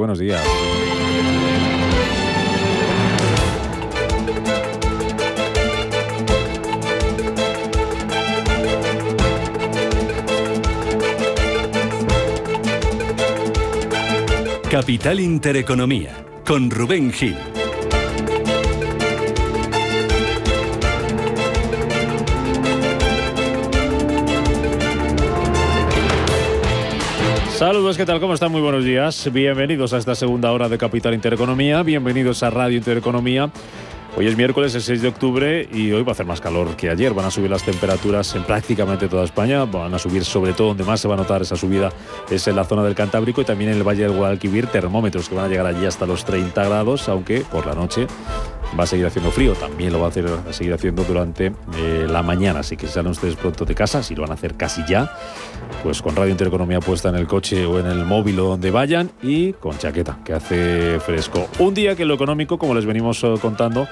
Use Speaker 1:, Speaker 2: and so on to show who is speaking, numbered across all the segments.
Speaker 1: Buenos días.
Speaker 2: Capital Intereconomía, con Rubén Gil.
Speaker 1: ¿Qué tal? ¿Cómo están? Muy buenos días. Bienvenidos a esta segunda hora de Capital Intereconomía. Bienvenidos a Radio Intereconomía. Hoy es miércoles, el 6 de octubre, y hoy va a hacer más calor que ayer. Van a subir las temperaturas en prácticamente toda España. Van a subir, sobre todo, donde más se va a notar esa subida es en la zona del Cantábrico y también en el Valle del Guadalquivir. Termómetros que van a llegar allí hasta los 30 grados, aunque por la noche va a seguir haciendo frío, también lo va a, hacer, a seguir haciendo durante eh, la mañana, así que si salen ustedes pronto de casa, si lo van a hacer casi ya, pues con Radio Intereconomía puesta en el coche o en el móvil o donde vayan y con chaqueta, que hace fresco. Un día que lo económico, como les venimos eh, contando,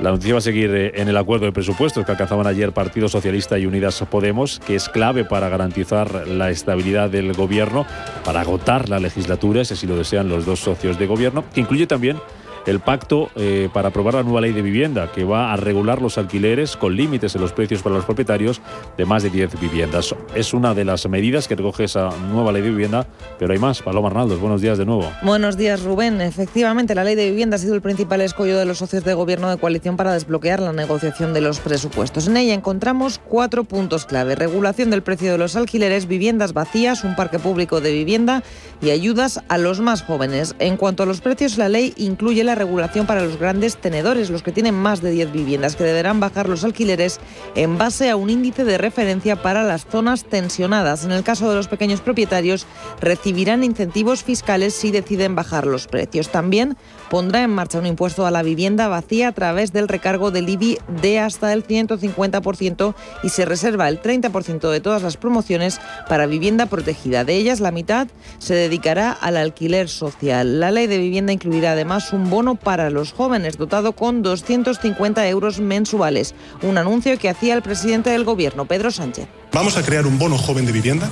Speaker 1: la noticia va a seguir eh, en el acuerdo de presupuestos que alcanzaban ayer Partido Socialista y Unidas Podemos, que es clave para garantizar la estabilidad del gobierno, para agotar la legislatura, si así lo desean los dos socios de gobierno, que incluye también el pacto eh, para aprobar la nueva ley de vivienda, que va a regular los alquileres con límites en los precios para los propietarios de más de 10 viviendas. Es una de las medidas que recoge esa nueva ley de vivienda, pero hay más. Paloma Arnaldos, buenos días de nuevo.
Speaker 3: Buenos días, Rubén. Efectivamente, la ley de vivienda ha sido el principal escollo de los socios de gobierno de coalición para desbloquear la negociación de los presupuestos. En ella encontramos cuatro puntos clave. Regulación del precio de los alquileres, viviendas vacías, un parque público de vivienda y ayudas a los más jóvenes. En cuanto a los precios, la ley incluye la regulación para los grandes tenedores, los que tienen más de 10 viviendas, que deberán bajar los alquileres en base a un índice de referencia para las zonas tensionadas. En el caso de los pequeños propietarios, recibirán incentivos fiscales si deciden bajar los precios. También pondrá en marcha un impuesto a la vivienda vacía a través del recargo del IBI de hasta el 150% y se reserva el 30% de todas las promociones para vivienda protegida. De ellas, la mitad se dedicará al alquiler social. La ley de vivienda incluirá además un bono para los jóvenes, dotado con 250 euros mensuales. Un anuncio que hacía el presidente del Gobierno, Pedro Sánchez.
Speaker 4: Vamos a crear un bono joven de vivienda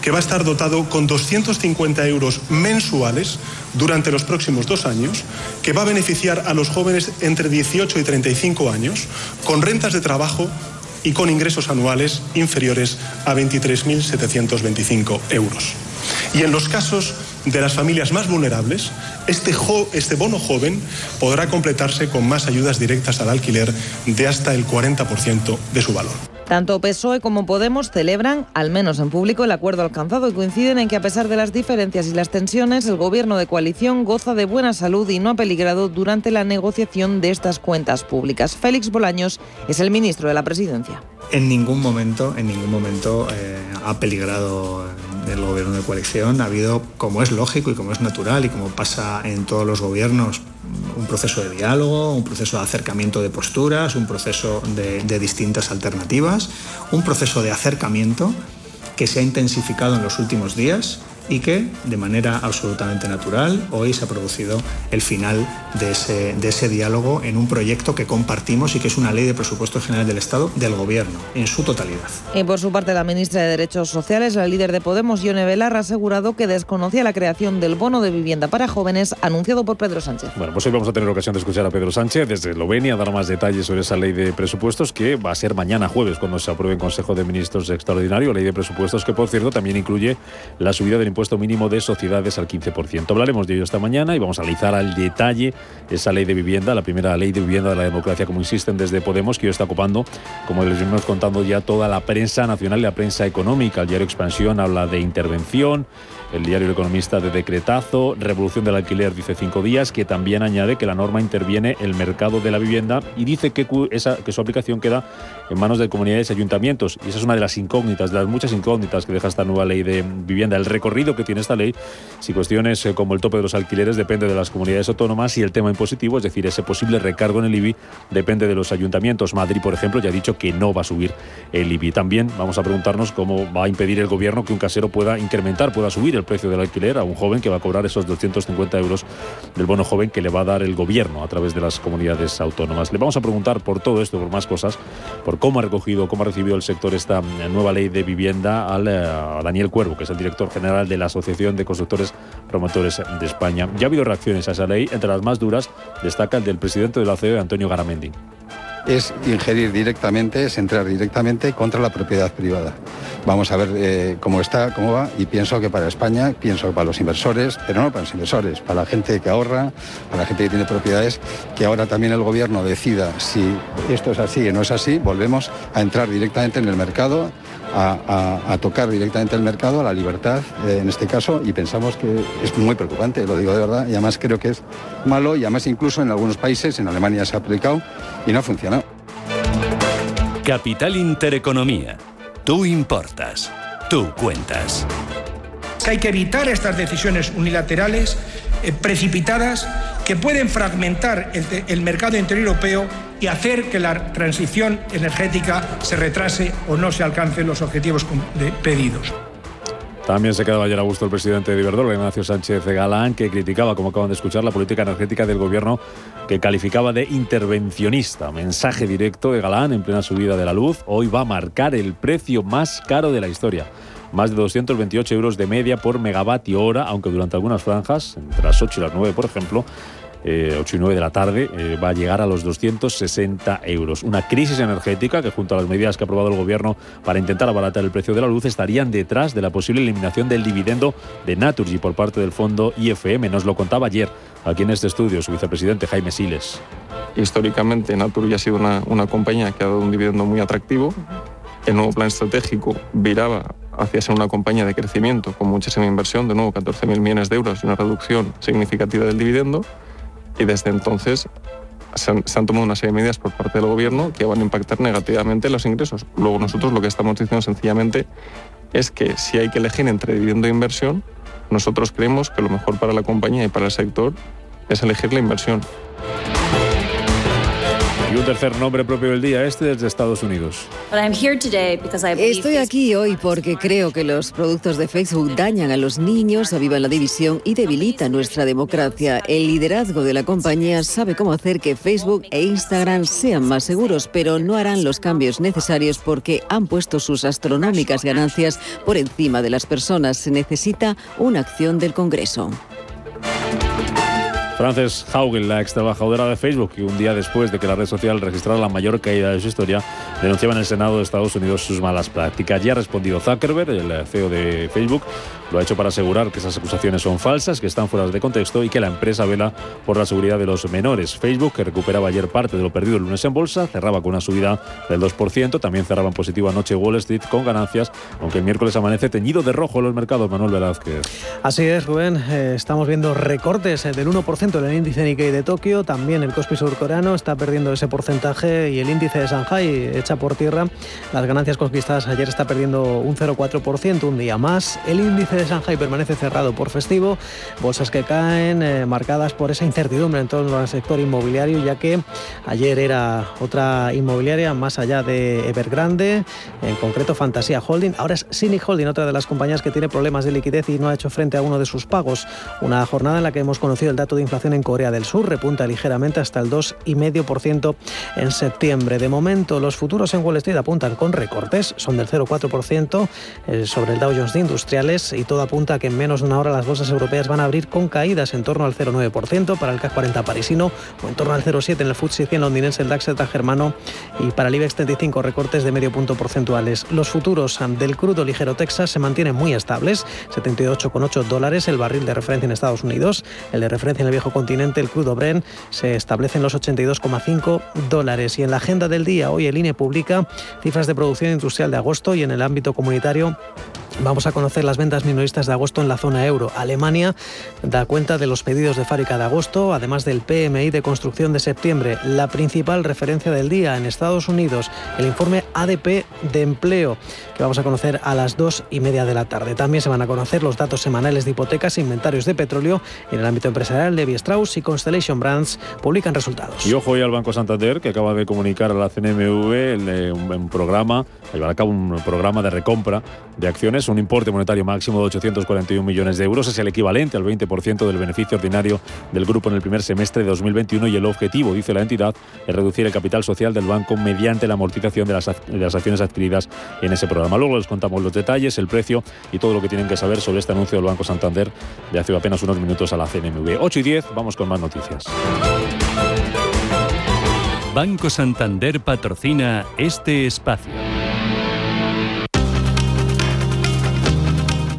Speaker 4: que va a estar dotado con 250 euros mensuales durante los próximos dos años, que va a beneficiar a los jóvenes entre 18 y 35 años con rentas de trabajo y con ingresos anuales inferiores a 23.725 euros. Y en los casos de las familias más vulnerables, este, este, bono joven podrá completarse con más ayudas directas al alquiler de hasta el 40% de su valor.
Speaker 3: Tanto PSOE como Podemos celebran, al menos en público, el acuerdo alcanzado y coinciden en que a pesar de las diferencias y las tensiones, el gobierno de coalición goza de buena salud y no ha peligrado durante la negociación de estas cuentas públicas. Félix Bolaños es el ministro de la Presidencia.
Speaker 5: En ningún momento, en ningún momento eh, ha peligrado el gobierno de coalición. Ha habido, como es lógico y como es natural y como pasa en todos los gobiernos, un proceso de diálogo, un proceso de acercamiento de posturas, un proceso de, distintas alternativas, un proceso de acercamiento que se ha intensificado en los últimos días y que de manera absolutamente natural hoy se ha producido el final de ese, de ese diálogo en un proyecto que compartimos y que es una ley de presupuestos generales del Estado del Gobierno en su totalidad.
Speaker 3: Y por su parte la ministra de Derechos Sociales, la líder de Podemos, Ione Belar, ha asegurado que desconocía la creación del bono de vivienda para jóvenes anunciado por Pedro Sánchez.
Speaker 1: Bueno, pues hoy vamos a tener ocasión de escuchar a Pedro Sánchez desde Eslovenia, dar más detalles sobre esa ley de presupuestos que va a ser mañana jueves cuando se apruebe en Consejo de Ministros extraordinario, ley de presupuestos que por cierto también incluye la subida del impuesto mínimo de sociedades al 15%. Hablaremos de ello esta mañana y vamos a analizar al detalle esa ley de vivienda, la primera ley de vivienda de la democracia, como insisten desde Podemos, que hoy está ocupando, como les venimos contando ya, toda la prensa nacional y la prensa económica. El diario Expansión habla de intervención, el diario El Economista de decretazo, revolución del alquiler dice cinco días, que también añade que la norma interviene el mercado de la vivienda y dice que, esa, que su aplicación queda en manos de comunidades y ayuntamientos. Y esa es una de las incógnitas, de las muchas incógnitas que deja esta nueva ley de vivienda. El recorrido que tiene esta ley, si cuestiones eh, como el tope de los alquileres depende de las comunidades autónomas y el tema impositivo, es decir, ese posible recargo en el IBI, depende de los ayuntamientos. Madrid, por ejemplo, ya ha dicho que no va a subir el IBI. También vamos a preguntarnos cómo va a impedir el gobierno que un casero pueda incrementar, pueda subir el precio del alquiler a un joven que va a cobrar esos 250 euros del bono joven que le va a dar el gobierno a través de las comunidades autónomas. Le vamos a preguntar por todo esto, por más cosas, por cómo ha recogido, cómo ha recibido el sector esta nueva ley de vivienda al, eh, a Daniel Cuervo, que es el director general de la Asociación de Constructores Promotores de España. Ya ha habido reacciones a esa ley, entre las más duras destaca el del presidente de la COE, Antonio Garamendi
Speaker 6: es ingerir directamente, es entrar directamente contra la propiedad privada. Vamos a ver eh, cómo está, cómo va, y pienso que para España, pienso que para los inversores, pero no para los inversores, para la gente que ahorra, para la gente que tiene propiedades, que ahora también el gobierno decida si esto es así o no es así, volvemos a entrar directamente en el mercado, a, tocar directamente el mercado, a la libertad eh, en este caso, y pensamos que es muy preocupante, lo digo de verdad, y además creo que es malo, y además incluso en algunos países, en Alemania se ha aplicado y no ha funcionado.
Speaker 2: Capital Intereconomía. Tú importas. Tú cuentas.
Speaker 7: Hay que evitar estas decisiones unilaterales, eh, precipitadas, que pueden fragmentar el mercado interior europeo y hacer que la transición energética se retrase o no se alcancen los objetivos pedidos.
Speaker 1: También se quedaba ayer a gusto el presidente de Iberdrola, Ignacio Sánchez Galán, que criticaba, como acaban de escuchar, la política energética del gobierno que calificaba de intervencionista. Mensaje directo de Galán en plena subida de la luz. Hoy va a marcar el precio más caro de la historia. Más de 228 euros de media por megavatio hora, aunque durante algunas franjas, entre las 8 y las 9 por ejemplo, 8 eh, y 9 de la tarde, eh, va a llegar a los 260 euros. Una crisis energética que junto a las medidas que ha aprobado el Gobierno para intentar abaratar el precio de la luz estarían detrás de la posible eliminación del dividendo de Naturgy por parte del fondo IFM. Nos lo contaba ayer aquí en este estudio su vicepresidente Jaime Siles.
Speaker 8: Históricamente Naturgy ha sido una, una compañía que ha dado un dividendo muy atractivo. El nuevo plan estratégico viraba hacia ser una compañía de crecimiento con muchísima inversión, de nuevo 14.000 millones de euros y una reducción significativa del dividendo y desde entonces se han, tomado una serie de medidas por parte del gobierno que van a impactar negativamente los ingresos. Luego nosotros lo que estamos diciendo sencillamente es que si hay que elegir entre dividendo e inversión, nosotros creemos que lo mejor para la compañía y para el sector es elegir la inversión.
Speaker 1: Y un tercer nombre propio del día, este desde Estados Unidos.
Speaker 9: Estoy aquí hoy porque creo que los productos de Facebook dañan a los niños, avivan la división y debilitan nuestra democracia. El liderazgo de la compañía sabe cómo hacer que Facebook e Instagram sean más seguros, pero no harán los cambios necesarios porque han puesto sus astronómicas ganancias por encima de las personas. Se necesita una acción del Congreso.
Speaker 1: Frances Haugen, la ex trabajadora de Facebook, que un día después de que la red social registrara la mayor caída de su historia, denunciaba en el Senado de Estados Unidos sus malas prácticas. Ya ha respondido Zuckerberg, el CEO de Facebook, lo ha hecho para asegurar que esas acusaciones son falsas, que están fuera de contexto y que la empresa vela por la seguridad de los menores. Facebook, que recuperaba ayer parte de lo perdido el lunes en bolsa, cerraba con una subida del 2%, también cerraba en positivo anoche Wall Street con ganancias, aunque el miércoles amanece teñido de rojo en los mercados, Manuel Velázquez.
Speaker 10: Así es, Rubén, eh, estamos viendo recortes eh, del 1% en el índice Nikkei de Tokio, también el Kospi surcoreano está perdiendo ese porcentaje y el índice de Shanghai echa por tierra las ganancias conquistadas ayer está perdiendo un 0,4%, un día más. El índice de Shanghai permanece cerrado por festivo, bolsas que caen eh, marcadas por esa incertidumbre en torno al sector inmobiliario, ya que ayer era otra inmobiliaria más allá de Evergrande, en concreto Fantasía Holding, ahora es Cynic Holding, otra de las compañías que tiene problemas de liquidez y no ha hecho frente a uno de sus pagos. Una jornada en la que hemos conocido el dato de inflación en Corea del Sur repunta ligeramente hasta el 2,5% en septiembre. De momento, los futuros en Wall Street apuntan con recortes, son del 0,4% eh, sobre el Dow Jones de Industriales y todo apunta a que en menos de una hora las bolsas europeas van a abrir con caídas en torno al 0,9% para el CAC 40 parisino o en torno al 0,7% en el FTSE 100 londinense, el DAX germano y para el IBEX 35 recortes de medio punto porcentuales. Los futuros del crudo ligero Texas se mantienen muy estables, 78,8 dólares el barril de referencia en Estados Unidos, el de referencia en el viejo continente el crudo Brent se establece en los 82,5 dólares. Y en la agenda del día, hoy el INE publica cifras de producción industrial de agosto y en el ámbito comunitario Vamos a conocer las ventas minoristas de agosto en la zona euro. Alemania da cuenta de los pedidos de fábrica de agosto, además del PMI de construcción de septiembre. La principal referencia del día en Estados Unidos, el informe ADP de empleo, que vamos a conocer a las dos y media de la tarde. También se van a conocer los datos semanales de hipotecas, inventarios de petróleo y en el ámbito empresarial, Levi Strauss y Constellation Brands publican resultados.
Speaker 1: Y ojo hoy al Banco Santander, que acaba de comunicar a la CNMV un programa, llevar a cabo un programa de recompra de acciones un importe monetario máximo 841 millones de euros. Es el equivalente al 20% del beneficio ordinario del grupo en el primer semestre de 2021 y el objetivo, dice la entidad, es reducir el capital social del banco mediante la amortización de las, acciones adquiridas en ese programa. Luego les contamos los detalles, el precio y todo lo que tienen que saber sobre este anuncio del Banco Santander de hace apenas unos minutos a la CNMV. 8 y 10, vamos con más noticias.
Speaker 2: Banco Santander patrocina este espacio.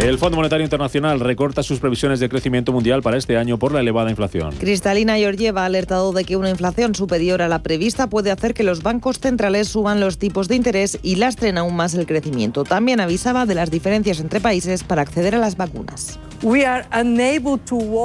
Speaker 1: El Fondo Monetario Internacional recorta sus previsiones de crecimiento mundial para este año por la elevada inflación.
Speaker 3: Cristalina Georgieva ha alertado de que una inflación superior a la prevista puede hacer que los bancos centrales suban los tipos de interés y lastren aún más el crecimiento. También avisaba de las diferencias entre países para acceder a las vacunas.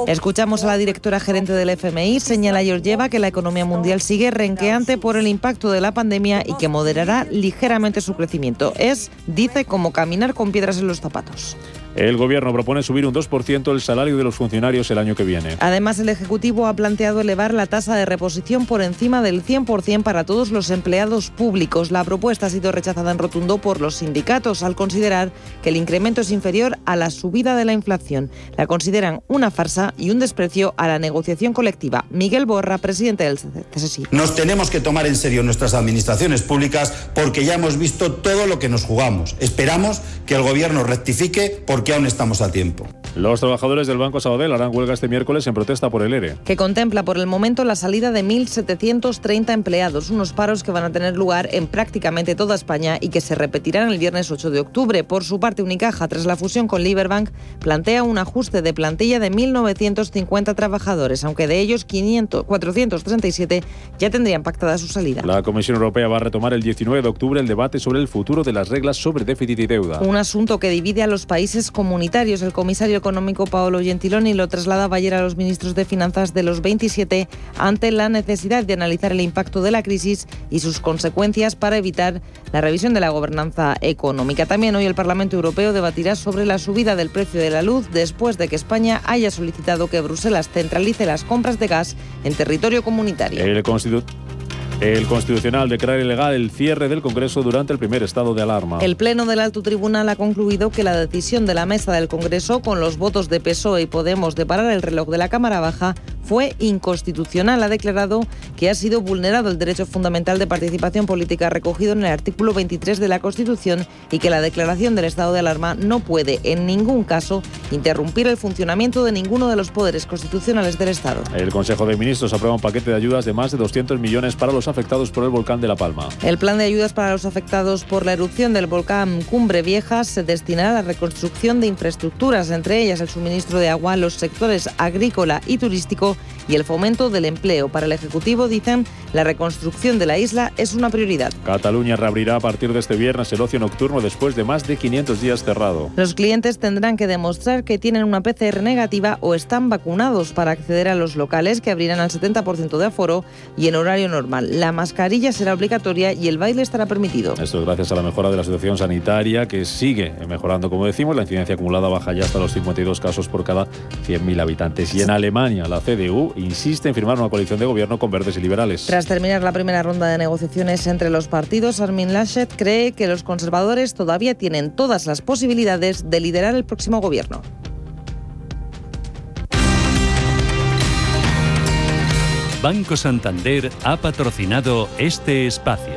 Speaker 3: Escuchamos a la directora gerente del FMI, señala Georgieva que la economía mundial sigue renqueante por el impacto de la pandemia y que moderará ligeramente su crecimiento. Es, dice, como caminar con piedras en los zapatos.
Speaker 1: El Gobierno propone subir un 2% el salario de los funcionarios el año que viene.
Speaker 3: Además, el Ejecutivo ha planteado elevar la tasa de reposición por encima del 100% para todos los empleados públicos. La propuesta ha sido rechazada en rotundo por los sindicatos al considerar que el incremento es inferior a la subida de la inflación. La consideran una farsa y un desprecio a la negociación colectiva. Miguel Borra, presidente del CSI.
Speaker 11: Nos tenemos que tomar en serio nuestras administraciones públicas porque ya hemos visto todo lo que nos jugamos. Esperamos que el Gobierno rectifique porque que aún estamos a tiempo.
Speaker 1: Los trabajadores del Banco Sabadell harán huelga este miércoles en protesta por el ERE.
Speaker 3: Que contempla por el momento la salida de 1.730 empleados, unos paros que van a tener lugar en prácticamente toda España y que se repetirán el viernes 8 de octubre. Por su parte, Unicaja, tras la fusión con Liberbank, plantea un ajuste de plantilla de 1.950 trabajadores, aunque de ellos 500, 437 ya tendrían pactada su salida.
Speaker 1: La Comisión Europea va a retomar el 19 de octubre el debate sobre el futuro de las reglas sobre déficit y deuda.
Speaker 3: Un asunto que divide a los países comunitarios. El comisario económico Paolo Gentiloni lo trasladaba ayer a los ministros de Finanzas de los 27 ante la necesidad de analizar el impacto de la crisis y sus consecuencias para evitar la revisión de la gobernanza económica. También hoy el Parlamento Europeo debatirá sobre la subida del precio de la luz después de que España haya solicitado que Bruselas centralice las compras de gas en territorio comunitario.
Speaker 1: El el Constitucional declara ilegal el cierre del Congreso durante el primer estado de alarma.
Speaker 3: El Pleno del Alto Tribunal ha concluido que la decisión de la mesa del Congreso, con los votos de PSOE y Podemos de parar el reloj de la Cámara Baja, fue inconstitucional. Ha declarado que ha sido vulnerado el derecho fundamental de participación política recogido en el artículo 23 de la Constitución y que la declaración del estado de alarma no puede en ningún caso interrumpir el funcionamiento de ninguno de los poderes constitucionales del Estado.
Speaker 1: El Consejo de Ministros aprueba un paquete de ayudas de más de 200 millones para los afectados por el volcán de La Palma.
Speaker 3: El plan de ayudas para los afectados por la erupción del volcán Cumbre Vieja se destinará a la reconstrucción de infraestructuras, entre ellas el suministro de agua a los sectores agrícola y turístico y el fomento del empleo. Para el Ejecutivo, dicen, la reconstrucción de la isla es una prioridad.
Speaker 1: Cataluña reabrirá a partir de este viernes el ocio nocturno después de más de 500 días cerrado.
Speaker 3: Los clientes tendrán que demostrar que tienen una PCR negativa o están vacunados para acceder a los locales que abrirán al 70% de aforo y en horario normal. La mascarilla será obligatoria y el baile estará permitido.
Speaker 1: Esto es gracias a la mejora de la situación sanitaria que sigue mejorando, como decimos. La incidencia acumulada baja ya hasta los 52 casos por cada 100.000 habitantes. Y en Alemania, la CDU insiste en firmar una coalición de gobierno con verdes y liberales.
Speaker 3: Tras terminar la primera ronda de negociaciones entre los partidos, Armin Laschet cree que los conservadores todavía tienen todas las posibilidades de liderar el próximo gobierno.
Speaker 2: Banco Santander ha patrocinado este espacio.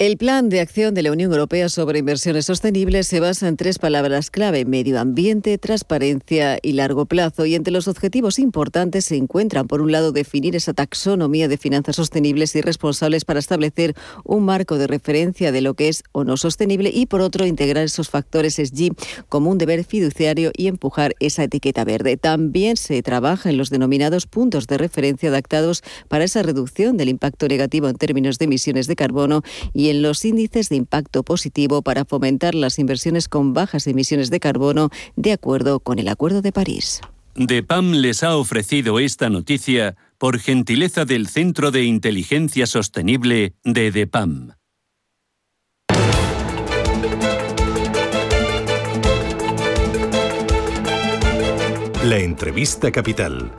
Speaker 9: El plan de acción de la Unión Europea sobre inversiones sostenibles se basa en tres palabras clave, medio ambiente, transparencia y largo plazo. Y entre los objetivos importantes se encuentran, por un lado, definir esa taxonomía de finanzas sostenibles y responsables para establecer un marco de referencia de lo que es o no sostenible y, por otro, integrar esos factores SG como un deber fiduciario y empujar esa etiqueta verde. También se trabaja en los denominados puntos de referencia adaptados para esa reducción del impacto negativo en términos de emisiones de carbono y en los índices de impacto positivo para fomentar las inversiones con bajas emisiones de carbono de acuerdo con el Acuerdo de París.
Speaker 12: DEPAM les ha ofrecido esta noticia por gentileza del Centro de Inteligencia Sostenible de DEPAM.
Speaker 13: La entrevista capital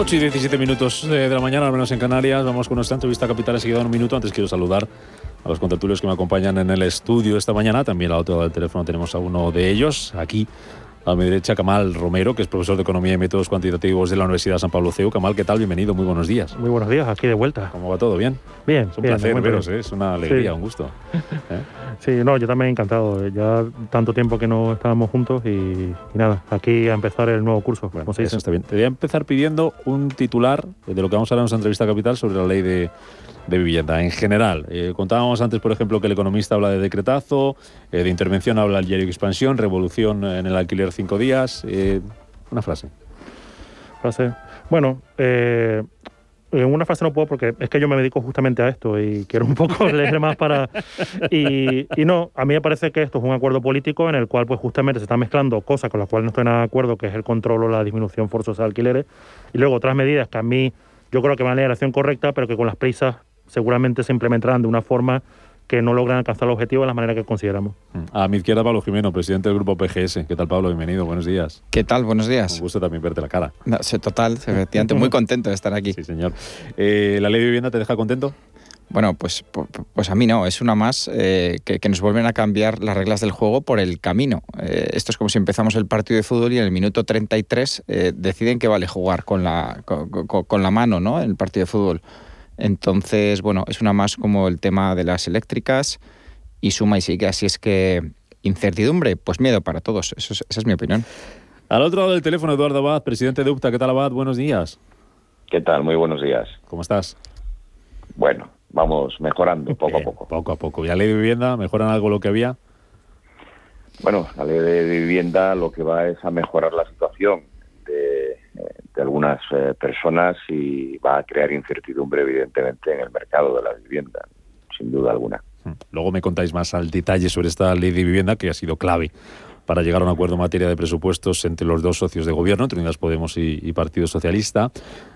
Speaker 1: 8 y 17 minutos eh, de la mañana, al menos en Canarias. Vamos con nuestra entrevista capital. He seguido un minuto. Antes quiero saludar a los contertulios que me acompañan en el estudio esta mañana. También al otro lado del teléfono tenemos a uno de ellos, aquí a mi derecha, Kamal Romero, que es profesor de Economía y Métodos Cuantitativos de la Universidad San Pablo CEU. Kamal, ¿qué tal? Bienvenido, muy buenos días.
Speaker 14: Muy buenos días, aquí de vuelta.
Speaker 1: ¿Cómo va todo? ¿Bien?
Speaker 14: Bien.
Speaker 1: Es un placer veros, ¿eh? es una alegría, un gusto.
Speaker 14: ¿eh? Sí, no, yo también encantado. Ya tanto tiempo que no estábamos juntos y, nada, aquí a empezar el nuevo curso.
Speaker 1: Bueno, eso está bien. Te voy a empezar pidiendo un titular de lo que vamos a hablar en nuestra entrevista capital sobre la ley de de vivienda en general. Eh, contábamos antes, por ejemplo, que el economista habla de decretazo, eh, de intervención habla el diario Expansión, revolución en el alquiler cinco días. Eh, una frase.
Speaker 14: Frase. Bueno, en una frase no puedo porque es que yo me dedico justamente a esto y quiero un poco leer más para... Y, y, no, a mí me parece que esto es un acuerdo político en el cual pues justamente se están mezclando cosas con las cuales no estoy nada de acuerdo, que es el control o la disminución forzosa de alquileres, y luego otras medidas que a mí yo creo que van en la dirección correcta, pero que con las prisas seguramente se implementarán de una forma que no logran alcanzar el objetivo de la manera que consideramos.
Speaker 1: A mi izquierda, Pablo Jimeno, presidente del grupo PGS. ¿Qué tal, Pablo? Bienvenido, buenos días.
Speaker 15: ¿Qué tal? Buenos días.
Speaker 1: Un gusto también verte la cara.
Speaker 15: total, efectivamente, muy contento de estar aquí.
Speaker 1: Sí, señor. Eh, ¿La ley de vivienda te deja contento?
Speaker 15: Bueno, pues, pues a mí no, es una más eh, que, nos vuelven a cambiar las reglas del juego por el camino. Eh, esto es como si empezamos el partido de fútbol y en el minuto 33 deciden que vale jugar con la, con, con la mano ¿no? en el partido de fútbol. Entonces, bueno, es una más como el tema de las eléctricas y suma y sigue. Así es que incertidumbre, pues miedo para todos. esa es mi opinión.
Speaker 1: Al otro lado del teléfono, Eduardo Abad, presidente de UPTA. ¿Qué tal, Abad? Buenos días.
Speaker 16: ¿Qué tal? Muy buenos días.
Speaker 1: ¿Cómo estás?
Speaker 16: Bueno, vamos mejorando poco a poco.
Speaker 1: Poco a poco. ¿Y la ley de vivienda mejoran algo lo que había?
Speaker 16: Bueno, la ley de vivienda lo que va es a mejorar la situación de algunas eh, personas y va a crear incertidumbre, evidentemente, en el mercado de la vivienda, sin duda alguna.
Speaker 1: Luego me contáis más al detalle sobre esta ley de vivienda que ha sido clave para llegar a un acuerdo en materia de presupuestos entre los dos socios de gobierno, entre Unidas Podemos y, Partido Socialista.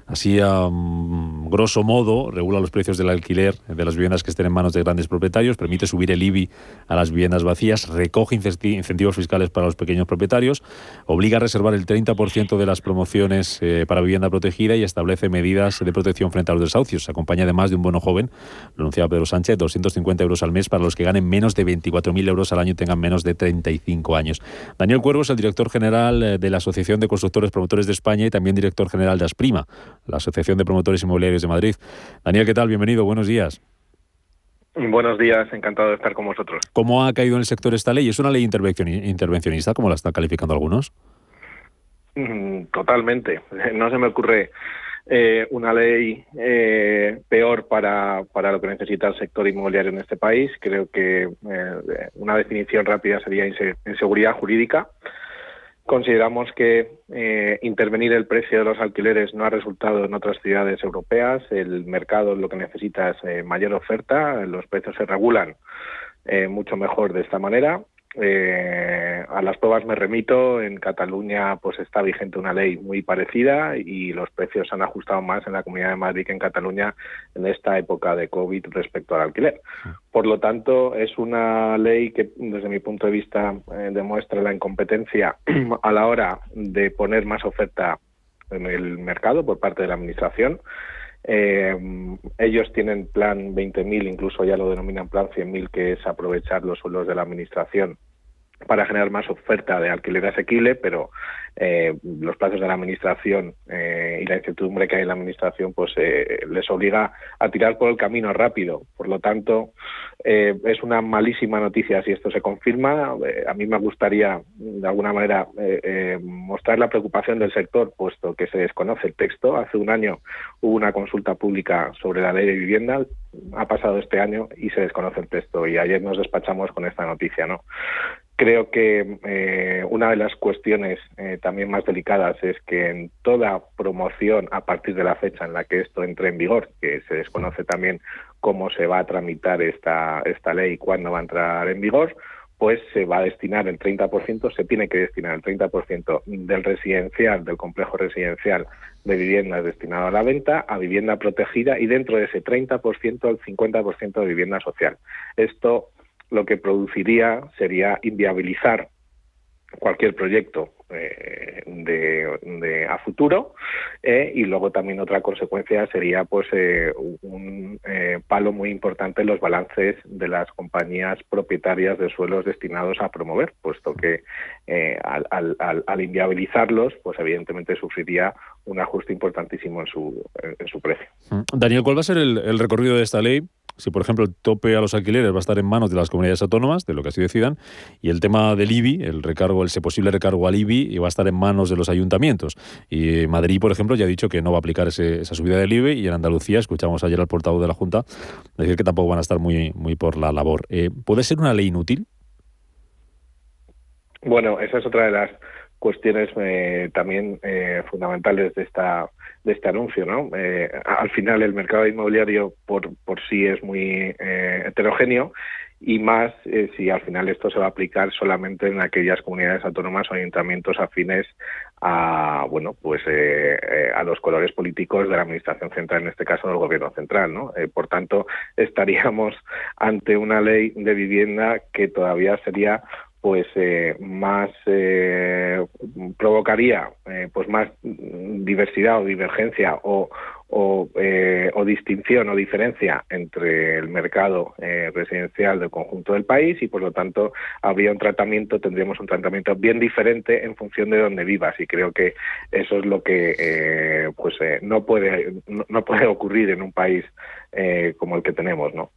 Speaker 1: Así, a grosso modo, regula los precios del alquiler de las viviendas que estén en manos de grandes propietarios, permite subir el IBI a las viviendas vacías, recoge incentivos fiscales para los pequeños propietarios, obliga a reservar el 30% de las promociones eh, para vivienda protegida y establece medidas de protección frente a los desahucios. Acompaña además de un bono joven, lo anunciaba Pedro Sánchez, 250 euros al mes para los que ganen menos de 24.000 euros al año y tengan menos de 35 años. Daniel Cuervo es el director general eh, de la Asociación de Constructores Promotores de España y también director general de Asprima, la Asociación de Promotores Inmobiliarios de Madrid. Daniel, ¿qué tal? Bienvenido, buenos días.
Speaker 17: Buenos días, encantado de estar con vosotros.
Speaker 1: ¿Cómo ha caído en el sector esta ley? ¿Es una ley intervencionista, como la están calificando algunos?
Speaker 17: Mm, totalmente. No se me ocurre eh, una ley eh, peor para, para lo que necesita el sector inmobiliario en este país. Creo que eh, una definición rápida sería inseguridad jurídica. Consideramos que intervenir el precio de los alquileres no ha resultado en otras ciudades europeas. El mercado lo que necesita es mayor oferta, los precios se regulan mucho mejor de esta manera eh, a las pruebas me remito. En Cataluña, pues está vigente una ley muy parecida y los precios se han ajustado más en la Comunidad de Madrid que en Cataluña en esta época de COVID respecto al alquiler. Por lo tanto, es una ley que, desde mi punto de vista, eh, demuestra la incompetencia a la hora de poner más oferta en el mercado por parte de la Administración. Eh, ellos tienen plan 20.000, incluso ya lo denominan plan 100.000, que es aprovechar los suelos de la Administración para generar más oferta de alquiler asequible, pero eh, los plazos de la administración eh, y la incertidumbre que hay en la administración pues eh, les obliga a tirar por el camino rápido. Por lo tanto, es una malísima noticia si esto se confirma. a mí me gustaría, de alguna manera, mostrar la preocupación del sector, puesto que se desconoce el texto. Hace un año hubo una consulta pública sobre la ley de vivienda, ha pasado este año y se desconoce el texto y ayer nos despachamos con esta noticia, ¿no? Creo que eh, una de las cuestiones eh, también más delicadas es que en toda promoción a partir de la fecha en la que esto entre en vigor, que se desconoce también cómo se va a tramitar esta, esta ley y cuándo va a entrar en vigor, pues se va a destinar el 30%, se tiene que destinar el 30% del residencial, del complejo residencial de viviendas destinado a la venta, a vivienda protegida y dentro de ese 30% el 50% de vivienda social. Esto lo que produciría sería inviabilizar cualquier proyecto eh, de, a futuro eh, y luego también otra consecuencia sería pues eh, un palo muy importante en los balances de las compañías propietarias de suelos destinados a promover puesto que al, al, al, inviabilizarlos pues evidentemente sufriría un ajuste importantísimo en su, en, su precio.
Speaker 1: Daniel, ¿cuál va a ser el recorrido de esta ley? Si por ejemplo el tope a los alquileres va a estar en manos de las comunidades autónomas, de lo que así decidan, y el tema del IBI, el recargo, ese posible recargo al IBI, va a estar en manos de los ayuntamientos. Y Madrid, por ejemplo, ya ha dicho que no va a aplicar esa subida del IBI, y en Andalucía, escuchamos ayer al portavoz de la Junta decir que tampoco van a estar muy, muy por la labor. Eh, ¿Puede ser una ley inútil?
Speaker 17: Bueno, esa es otra de las cuestiones eh, también eh, fundamentales de esta de este anuncio, ¿no? Eh, al final el mercado inmobiliario por, por sí es muy eh, heterogéneo y más eh, si al final esto se va a aplicar solamente en aquellas comunidades autónomas o ayuntamientos afines a bueno pues a los colores políticos de la administración central en este caso del gobierno central no por tanto estaríamos ante una ley de vivienda que todavía sería pues eh, más eh, provocaría eh, pues más diversidad o divergencia o, o, o, distinción o diferencia entre el mercado residencial del conjunto del país y por lo tanto habría un tratamiento tendríamos un tratamiento bien diferente en función de donde vivas y creo que eso es lo que pues no puede no puede ocurrir en un país como el que tenemos no.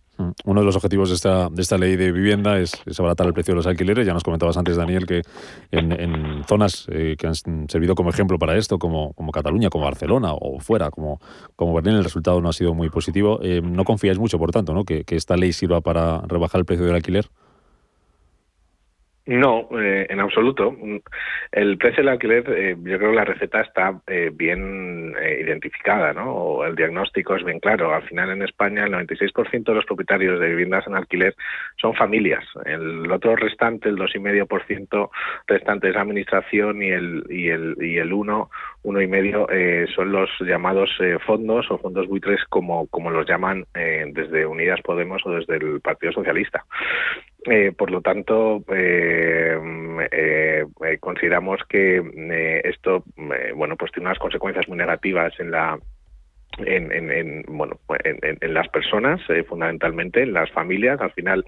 Speaker 1: Uno de los objetivos de esta, de esta ley de vivienda es, abaratar el precio de los alquileres. Ya nos comentabas antes, Daniel, que en, zonas eh, que han servido como ejemplo para esto, como, como Cataluña, como Barcelona o fuera, como, como Berlín, el resultado no ha sido muy positivo. Eh, no confías mucho, por tanto, ¿no? que, esta ley sirva para rebajar el precio del alquiler.
Speaker 17: No, eh, en absoluto. El precio del alquiler, eh, yo creo que la receta está eh, bien identificada, ¿no? O el diagnóstico es bien claro. Al final, en España, el 96% de los propietarios de viviendas en alquiler son familias. El otro restante, el 2,5% restante es administración y el y el y el 1, uno y medio son los llamados fondos o fondos buitres, como como los llaman desde Unidas Podemos o desde el Partido Socialista. Eh, por lo tanto, eh, eh, consideramos que esto, bueno, pues tiene unas consecuencias muy negativas en la en, bueno en, las personas fundamentalmente en las familias al final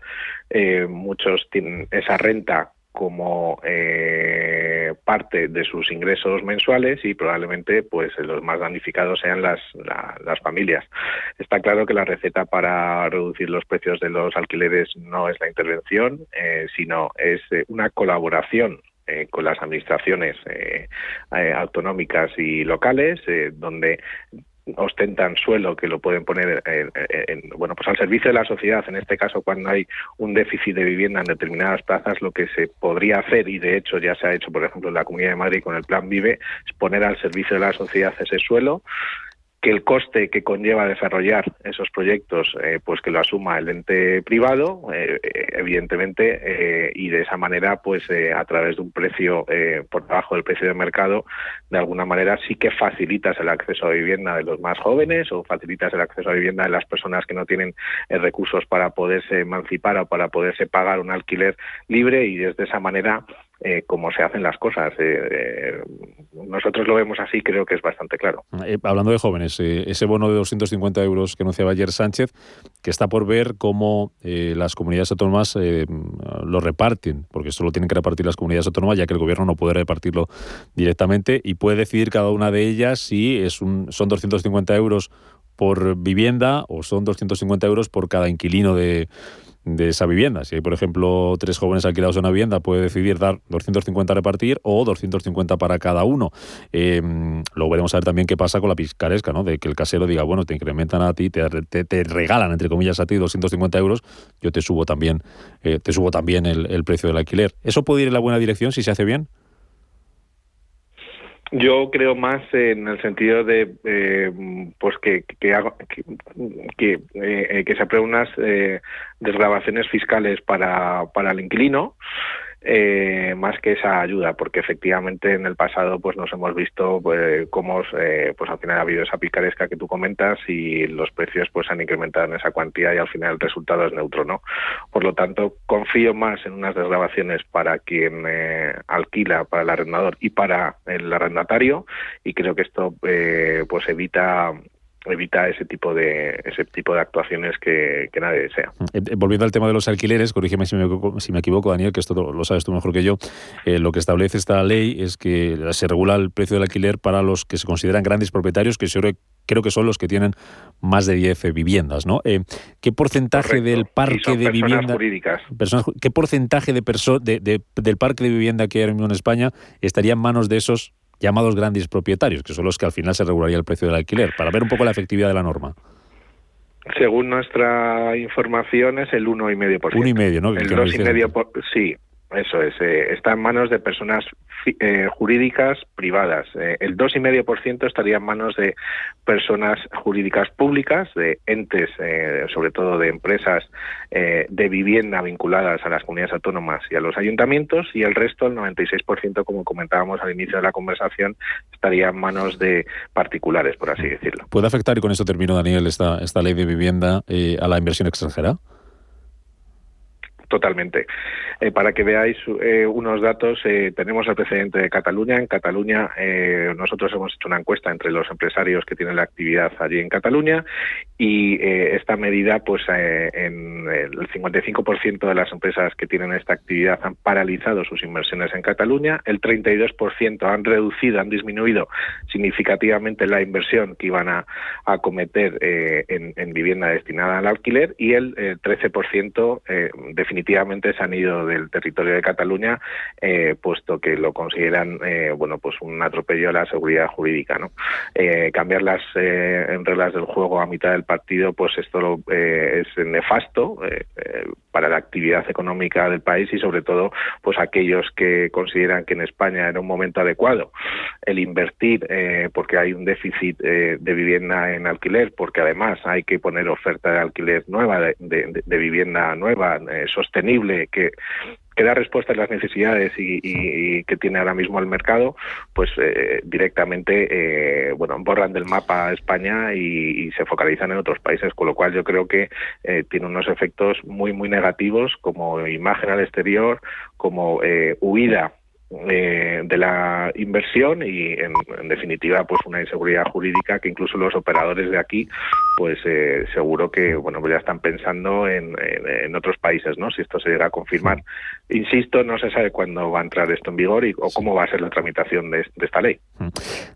Speaker 17: muchos tienen esa renta como eh, parte de sus ingresos mensuales y probablemente pues los más damnificados sean las, las familias. Está claro que la receta para reducir los precios de los alquileres no es la intervención, eh, sino es eh, una colaboración con las administraciones autonómicas y locales, donde ostentan suelo que lo pueden poner en, bueno pues al servicio de la sociedad. En este caso cuando hay un déficit de vivienda en determinadas plazas lo que se podría hacer y de hecho ya se ha hecho por ejemplo en la Comunidad de Madrid con el Plan Vive es poner al servicio de la sociedad ese suelo que el coste que conlleva desarrollar esos proyectos, eh, pues que lo asuma el ente privado, eh, evidentemente, eh, y de esa manera, pues a través de un precio por debajo del precio de mercado, de alguna manera sí que facilitas el acceso a vivienda de los más jóvenes o facilitas el acceso a vivienda de las personas que no tienen recursos para poderse emancipar o para poderse pagar un alquiler libre y desde esa manera eh, cómo se hacen las cosas. Eh, eh, nosotros lo vemos así, creo que es bastante claro.
Speaker 1: hablando de jóvenes, ese bono de 250 euros que anunciaba ayer Sánchez, que está por ver cómo las comunidades autónomas lo reparten, porque esto lo tienen que repartir las comunidades autónomas, ya que el gobierno no puede repartirlo directamente y puede decidir cada una de ellas si es un, son 250 euros por vivienda o son 250 euros por cada inquilino de, de esa vivienda. Si hay, por ejemplo, tres jóvenes alquilados en una vivienda, puede decidir dar 250 a repartir o 250 para cada uno. Eh, luego veremos a ver también qué pasa con la picaresca, ¿no? De que el casero diga, bueno, te incrementan a ti, te, regalan, entre comillas, a ti 250 euros, yo te subo también, eh, te subo también el precio del alquiler. ¿Eso puede ir en la buena dirección si se hace bien?
Speaker 17: Yo creo más en el sentido de eh, pues que que, que, eh, que se aprueben unas eh, desgrabaciones fiscales para, para el inquilino eh, más que esa ayuda, porque efectivamente en el pasado pues nos hemos visto pues, cómo eh, pues al final ha habido esa picaresca que tú comentas y los precios pues han incrementado en esa cuantía y al final el resultado es neutro, ¿no? Por lo tanto, confío más en unas desgrabaciones para quien eh, alquila, para el arrendador y para el arrendatario y creo que esto eh, pues evita evita ese tipo de ese tipo de actuaciones que, nadie desea.
Speaker 1: Eh, eh, volviendo al tema de los alquileres, corrígeme si me, si me equivoco, Daniel, que esto lo sabes tú mejor que yo, eh, lo que establece esta ley es que se regula el precio del alquiler para los que se consideran grandes propietarios, que creo que son los que tienen más de 10 viviendas, ¿no? ¿Qué porcentaje del parque de vivienda
Speaker 17: jurídicas.
Speaker 1: ¿Qué porcentaje de, de, del parque de vivienda que hay en España estaría en manos de esos llamados grandes propietarios, que son los que al final se regularía el precio del alquiler, para ver un poco la efectividad de la norma.
Speaker 17: Según nuestra información es el 1,5%.
Speaker 1: 1,5%, ¿no?
Speaker 17: El 2,5%, sí, eso es. Eh, está en manos de personas eh, jurídicas privadas. Eh, el 2,5% estaría en manos de personas jurídicas públicas, de entes, eh, sobre todo de empresas de vivienda vinculadas a las comunidades autónomas y a los ayuntamientos, y el resto, el 96%, como comentábamos al inicio de la conversación, estaría en manos de particulares, por así decirlo.
Speaker 1: ¿Puede afectar, y con esto termino, Daniel, esta, esta ley de vivienda a la inversión extranjera?
Speaker 17: Totalmente. Eh, para que veáis eh, unos datos, eh, tenemos el precedente de Cataluña. En Cataluña nosotros hemos hecho una encuesta entre los empresarios que tienen la actividad allí en Cataluña y esta medida, pues en el 55% de las empresas que tienen esta actividad han paralizado sus inversiones en Cataluña, el 32% han reducido, han disminuido significativamente la inversión que iban a acometer en, en, vivienda destinada al alquiler y el 13% definitivamente definitivamente se han ido del territorio de Cataluña, eh, puesto que lo consideran eh, bueno pues un atropello a la seguridad jurídica. ¿no? Eh, cambiar las reglas del juego a mitad del partido, pues esto es nefasto para la actividad económica del país y sobre todo pues aquellos que consideran que en España era un momento adecuado el invertir eh, porque hay un déficit eh, de vivienda en alquiler porque además hay que poner oferta de alquiler nueva de, vivienda nueva eh, sostenible que que da respuesta a las necesidades y, que tiene ahora mismo el mercado, pues eh, directamente eh, bueno borran del mapa España y, se focalizan en otros países, con lo cual yo creo que eh, tiene unos efectos muy muy negativos como imagen al exterior, como huida eh, de la inversión y en, definitiva pues una inseguridad jurídica que incluso los operadores de aquí pues eh, seguro que bueno pues ya están pensando en, en, otros países no si esto se llega a confirmar. Insisto no se sabe cuándo va a entrar esto en vigor y, o cómo va a ser la tramitación de, esta ley.
Speaker 1: Mm.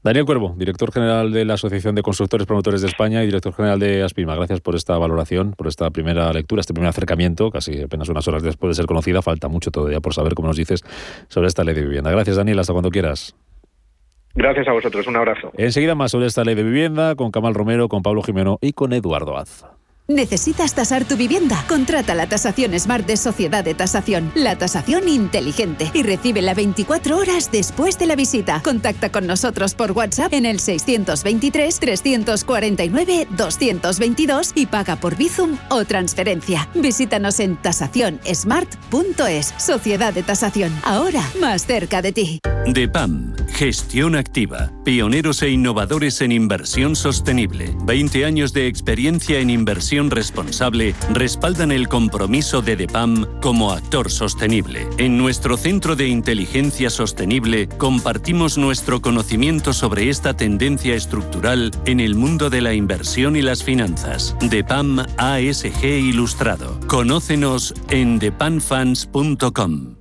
Speaker 1: Daniel Cuervo director general de la Asociación de Constructores Promotores de España y director general de Aspima. Gracias por esta valoración por esta primera lectura este primer acercamiento. Casi apenas unas horas después de ser conocida falta mucho todavía por saber cómo nos dices sobre esta ley vivienda. Gracias, Daniel. Hasta cuando quieras.
Speaker 17: Gracias a vosotros. Un abrazo.
Speaker 1: Enseguida más sobre esta ley de vivienda con Camal Romero, con Pablo Jimeno y con Eduardo Az.
Speaker 18: ¿Necesitas tasar tu vivienda? Contrata la tasación Smart de Sociedad de Tasación, la tasación inteligente, y recibe la 24 horas después de la visita. Contacta con nosotros por WhatsApp en el 623-349-222 y paga por Bizum o transferencia. Visítanos en tasacionsmart.es. Sociedad de Tasación, ahora más cerca de ti.
Speaker 12: DEPAM, gestión activa, pioneros e innovadores en inversión sostenible. 20 años de experiencia en inversión responsable respaldan el compromiso de DEPAM como actor sostenible. En nuestro Centro de Inteligencia Sostenible compartimos nuestro conocimiento sobre esta tendencia estructural en el mundo de la inversión y las finanzas. DEPAM ASG Ilustrado. Conócenos en depamfans.com.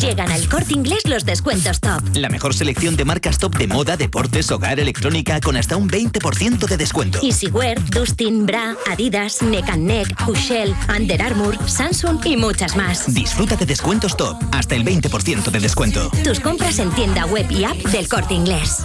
Speaker 19: Llegan al corte inglés los descuentos top.
Speaker 20: La mejor selección de marcas top de moda, deportes, hogar, electrónica con hasta un 20% de descuento.
Speaker 19: Easywear, Dustin, Bra, Adidas, Neck Neck, Hushell, Under Armour, Samsung y muchas más.
Speaker 20: Disfruta de descuentos top, hasta el 20% de descuento.
Speaker 19: Tus compras en tienda web y app del corte inglés.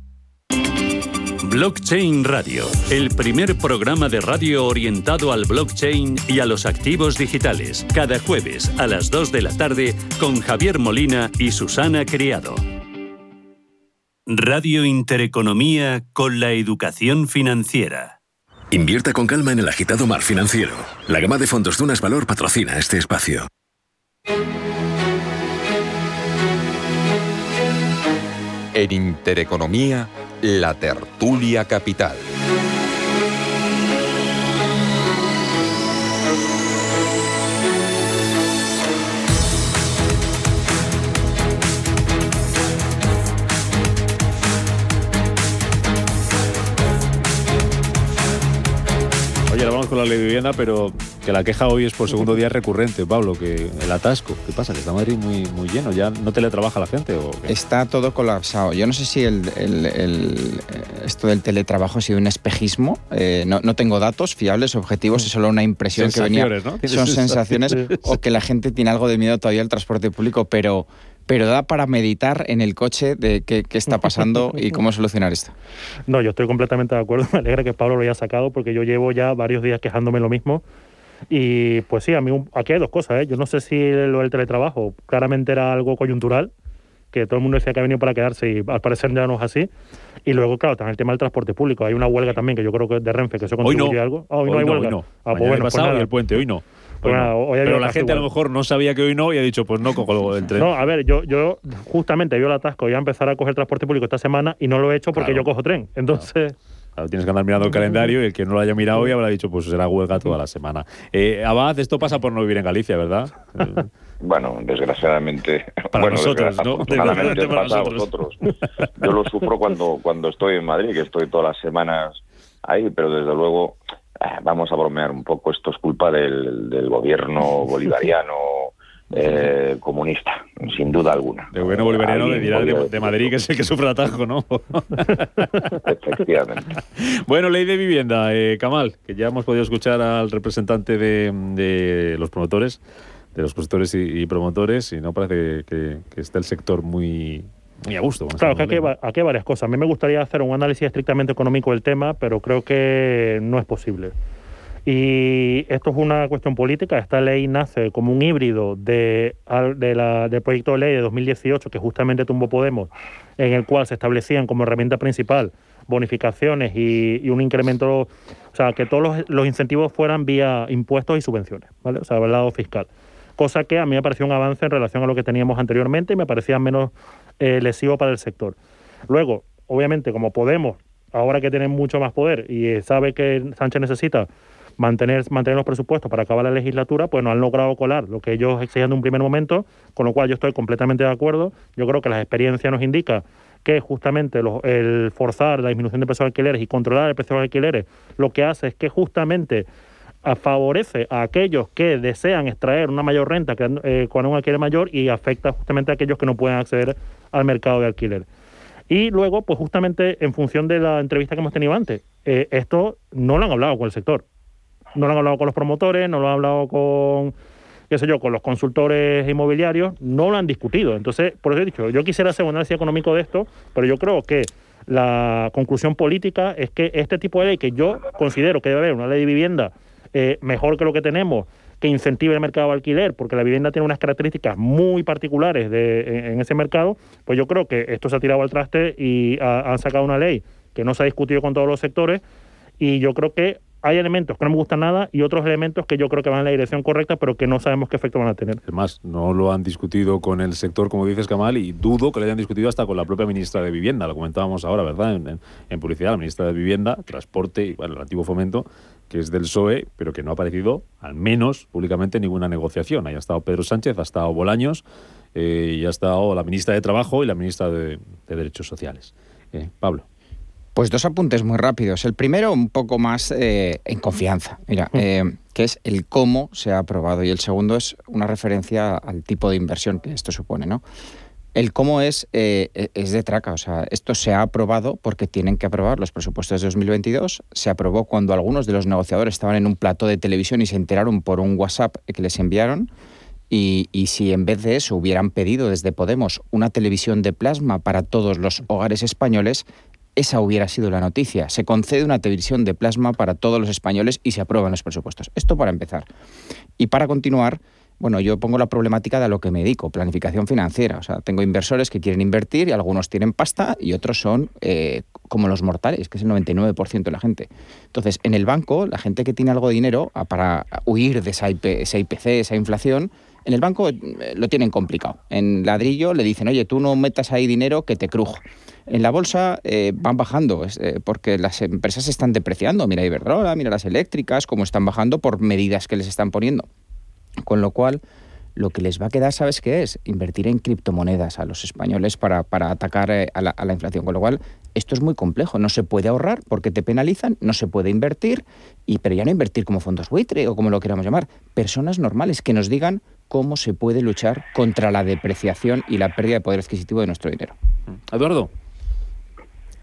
Speaker 12: Blockchain Radio, el primer programa de radio orientado al blockchain y a los activos digitales, cada jueves a las 2 de la tarde con Javier Molina y Susana Criado. Radio Intereconomía con la educación financiera.
Speaker 21: Invierta con calma en el agitado mar financiero. La gama de fondos Dunas Valor patrocina este espacio.
Speaker 22: En Intereconomía, la tertulia capital.
Speaker 1: Oye, ahora vamos con la ley de vivienda, pero que la queja hoy es por segundo día recurrente, Pablo, que el atasco. ¿Qué pasa? Que está Madrid muy, muy lleno. ¿Ya no teletrabaja la gente? ¿o
Speaker 15: Está todo colapsado. Yo no sé si el, esto del teletrabajo ha sido un espejismo. Eh, no, no, tengo datos fiables, objetivos, es solo una impresión que venía.
Speaker 1: ¿no?
Speaker 15: Son sensaciones o que la gente tiene algo de miedo todavía al transporte público, pero pero da para meditar en el coche de qué, qué, está pasando y cómo solucionar esto.
Speaker 14: No, yo estoy completamente de acuerdo. Me alegra que Pablo lo haya sacado porque yo llevo ya varios días quejándome lo mismo y pues sí, a mí aquí hay dos cosas. ¿eh? Yo no sé si lo del teletrabajo claramente era algo coyuntural, que todo el mundo decía que ha venido para quedarse y al parecer ya no es así. Y luego, claro, también el tema del transporte público. Hay una huelga también que yo creo que es de Renfe, que eso contribuye
Speaker 1: hoy
Speaker 14: algo.
Speaker 1: Ah, hoy, no hay huelga. Hoy no. Ah, pues bueno, pasado pues el puente, hoy no. Pues pero la gente a lo mejor no sabía que hoy no y ha dicho, pues no cojo el tren.
Speaker 14: No, a ver, yo, yo justamente vio el atasco, voy a empezar a coger transporte público esta semana y no lo he hecho porque yo cojo tren. Entonces...
Speaker 1: tienes que andar mirando el calendario y el que no lo haya mirado hoy habrá dicho, pues será huelga toda la semana. Eh, Abad, esto pasa por no vivir en Galicia, ¿verdad?
Speaker 16: Bueno, desgraciadamente.
Speaker 1: Para nosotros, ¿no?
Speaker 16: Desgraciadamente pasa a vosotros. Yo lo sufro cuando, cuando estoy en Madrid, que estoy todas las semanas ahí, pero desde luego vamos a bromear un poco. Esto es culpa del, del gobierno bolivariano eh, comunista, sin duda alguna.
Speaker 1: El gobierno bolivariano de, de, Madrid, que es el que sufre atajo, ¿no?
Speaker 16: Efectivamente.
Speaker 1: Bueno, ley de vivienda, eh, Kamal, que ya hemos podido escuchar al representante de, los promotores, de los constructores y, promotores, y no parece que, que esté el sector muy, muy a gusto.
Speaker 14: Claro, que aquí hay, aquí hay, varias cosas. A mí me gustaría hacer un análisis estrictamente económico del tema, pero creo que no es posible. Y esto es una cuestión política. Esta ley nace como un híbrido de, la, del proyecto de ley de 2018 que justamente tumbó Podemos, en el cual se establecían como herramienta principal bonificaciones y, un incremento, o sea, que todos los, incentivos fueran vía impuestos y subvenciones, ¿vale? O sea, el lado fiscal. Cosa que a mí me pareció un avance en relación a lo que teníamos anteriormente y me parecía menos eh, lesivo para el sector. Luego, obviamente, como Podemos, ahora que tiene mucho más poder y sabe que Sánchez necesita mantener, mantener los presupuestos para acabar la legislatura, pues no han logrado colar lo que ellos exigían en un primer momento, con lo cual yo estoy completamente de acuerdo. Yo creo que la experiencia nos indica que justamente el forzar la disminución de precios de alquileres y controlar el precio de los alquileres lo que hace es que justamente favorece a aquellos que desean extraer una mayor renta eh, con un alquiler mayor y afecta justamente a aquellos que no pueden acceder al mercado de alquiler. Y luego, pues justamente en función de la entrevista que hemos tenido antes, eh, esto no lo han hablado con el sector no lo han hablado con los promotores, no lo han hablado con, qué sé yo, con los consultores inmobiliarios, no lo han discutido. Entonces, por eso he dicho, yo quisiera hacer un análisis económico de esto, pero yo creo que la conclusión política es que este tipo de ley, que yo considero que debe haber una ley de vivienda eh, mejor que lo que tenemos, que incentive el mercado de alquiler, porque la vivienda tiene unas características muy particulares de, en, ese mercado, pues yo creo que esto se ha tirado al traste y han sacado una ley que no se ha discutido con todos los sectores y yo creo que hay elementos que no me gustan nada y otros elementos que yo creo que van en la dirección correcta, pero que no sabemos qué efecto van a tener.
Speaker 1: Además, no lo han discutido con el sector, como dices, Kamal, y dudo que lo hayan discutido hasta con la propia ministra de Vivienda. Lo comentábamos ahora, ¿verdad? En, publicidad, la ministra de Vivienda, Transporte y bueno, el antiguo Fomento, que es del PSOE, pero que no ha aparecido, al menos públicamente, ninguna negociación. Ahí ha estado Pedro Sánchez, ha estado Bolaños eh, y ha estado la ministra de Trabajo y la ministra de, Derechos Sociales. Eh, Pablo.
Speaker 15: Pues dos apuntes muy rápidos. El primero, un poco más eh, en confianza, mira, mm. eh, que es el cómo se ha aprobado. Y el segundo es una referencia al tipo de inversión que esto supone, ¿no? El cómo es, eh, es de traca, o sea, esto se ha aprobado porque tienen que aprobar los presupuestos de 2022. Se aprobó cuando algunos de los negociadores estaban en un plato de televisión y se enteraron por un WhatsApp que les enviaron. Y, y, si en vez de eso hubieran pedido desde Podemos una televisión de plasma para todos los hogares españoles, esa hubiera sido la noticia. Se concede una televisión de plasma para todos los españoles y se aprueban los presupuestos. Esto para empezar. Y para continuar, bueno, yo pongo la problemática de lo que me dedico, planificación financiera. O sea, tengo inversores que quieren invertir y algunos tienen pasta y otros son eh, como los mortales, que es el 99% de la gente. Entonces, en el banco, la gente que tiene algo de dinero ah, para huir de esa, esa IPC, esa inflación, en el banco eh, lo tienen complicado. En ladrillo le dicen, oye, tú no metas ahí dinero que te crujo. En la bolsa eh, van bajando eh, porque las empresas están depreciando. Mira Iberdrola, mira las eléctricas, cómo están bajando por medidas que les están poniendo. Con lo cual, lo que les va a quedar, ¿sabes qué es? Invertir en criptomonedas a los españoles para, atacar a la, a, la, inflación. Con lo cual, esto es muy complejo. No se puede ahorrar porque te penalizan, no se puede invertir, y, pero ya no invertir como fondos buitre o como lo queramos llamar. Personas normales que nos digan cómo se puede luchar contra la depreciación y la pérdida de poder adquisitivo de nuestro dinero.
Speaker 1: Eduardo.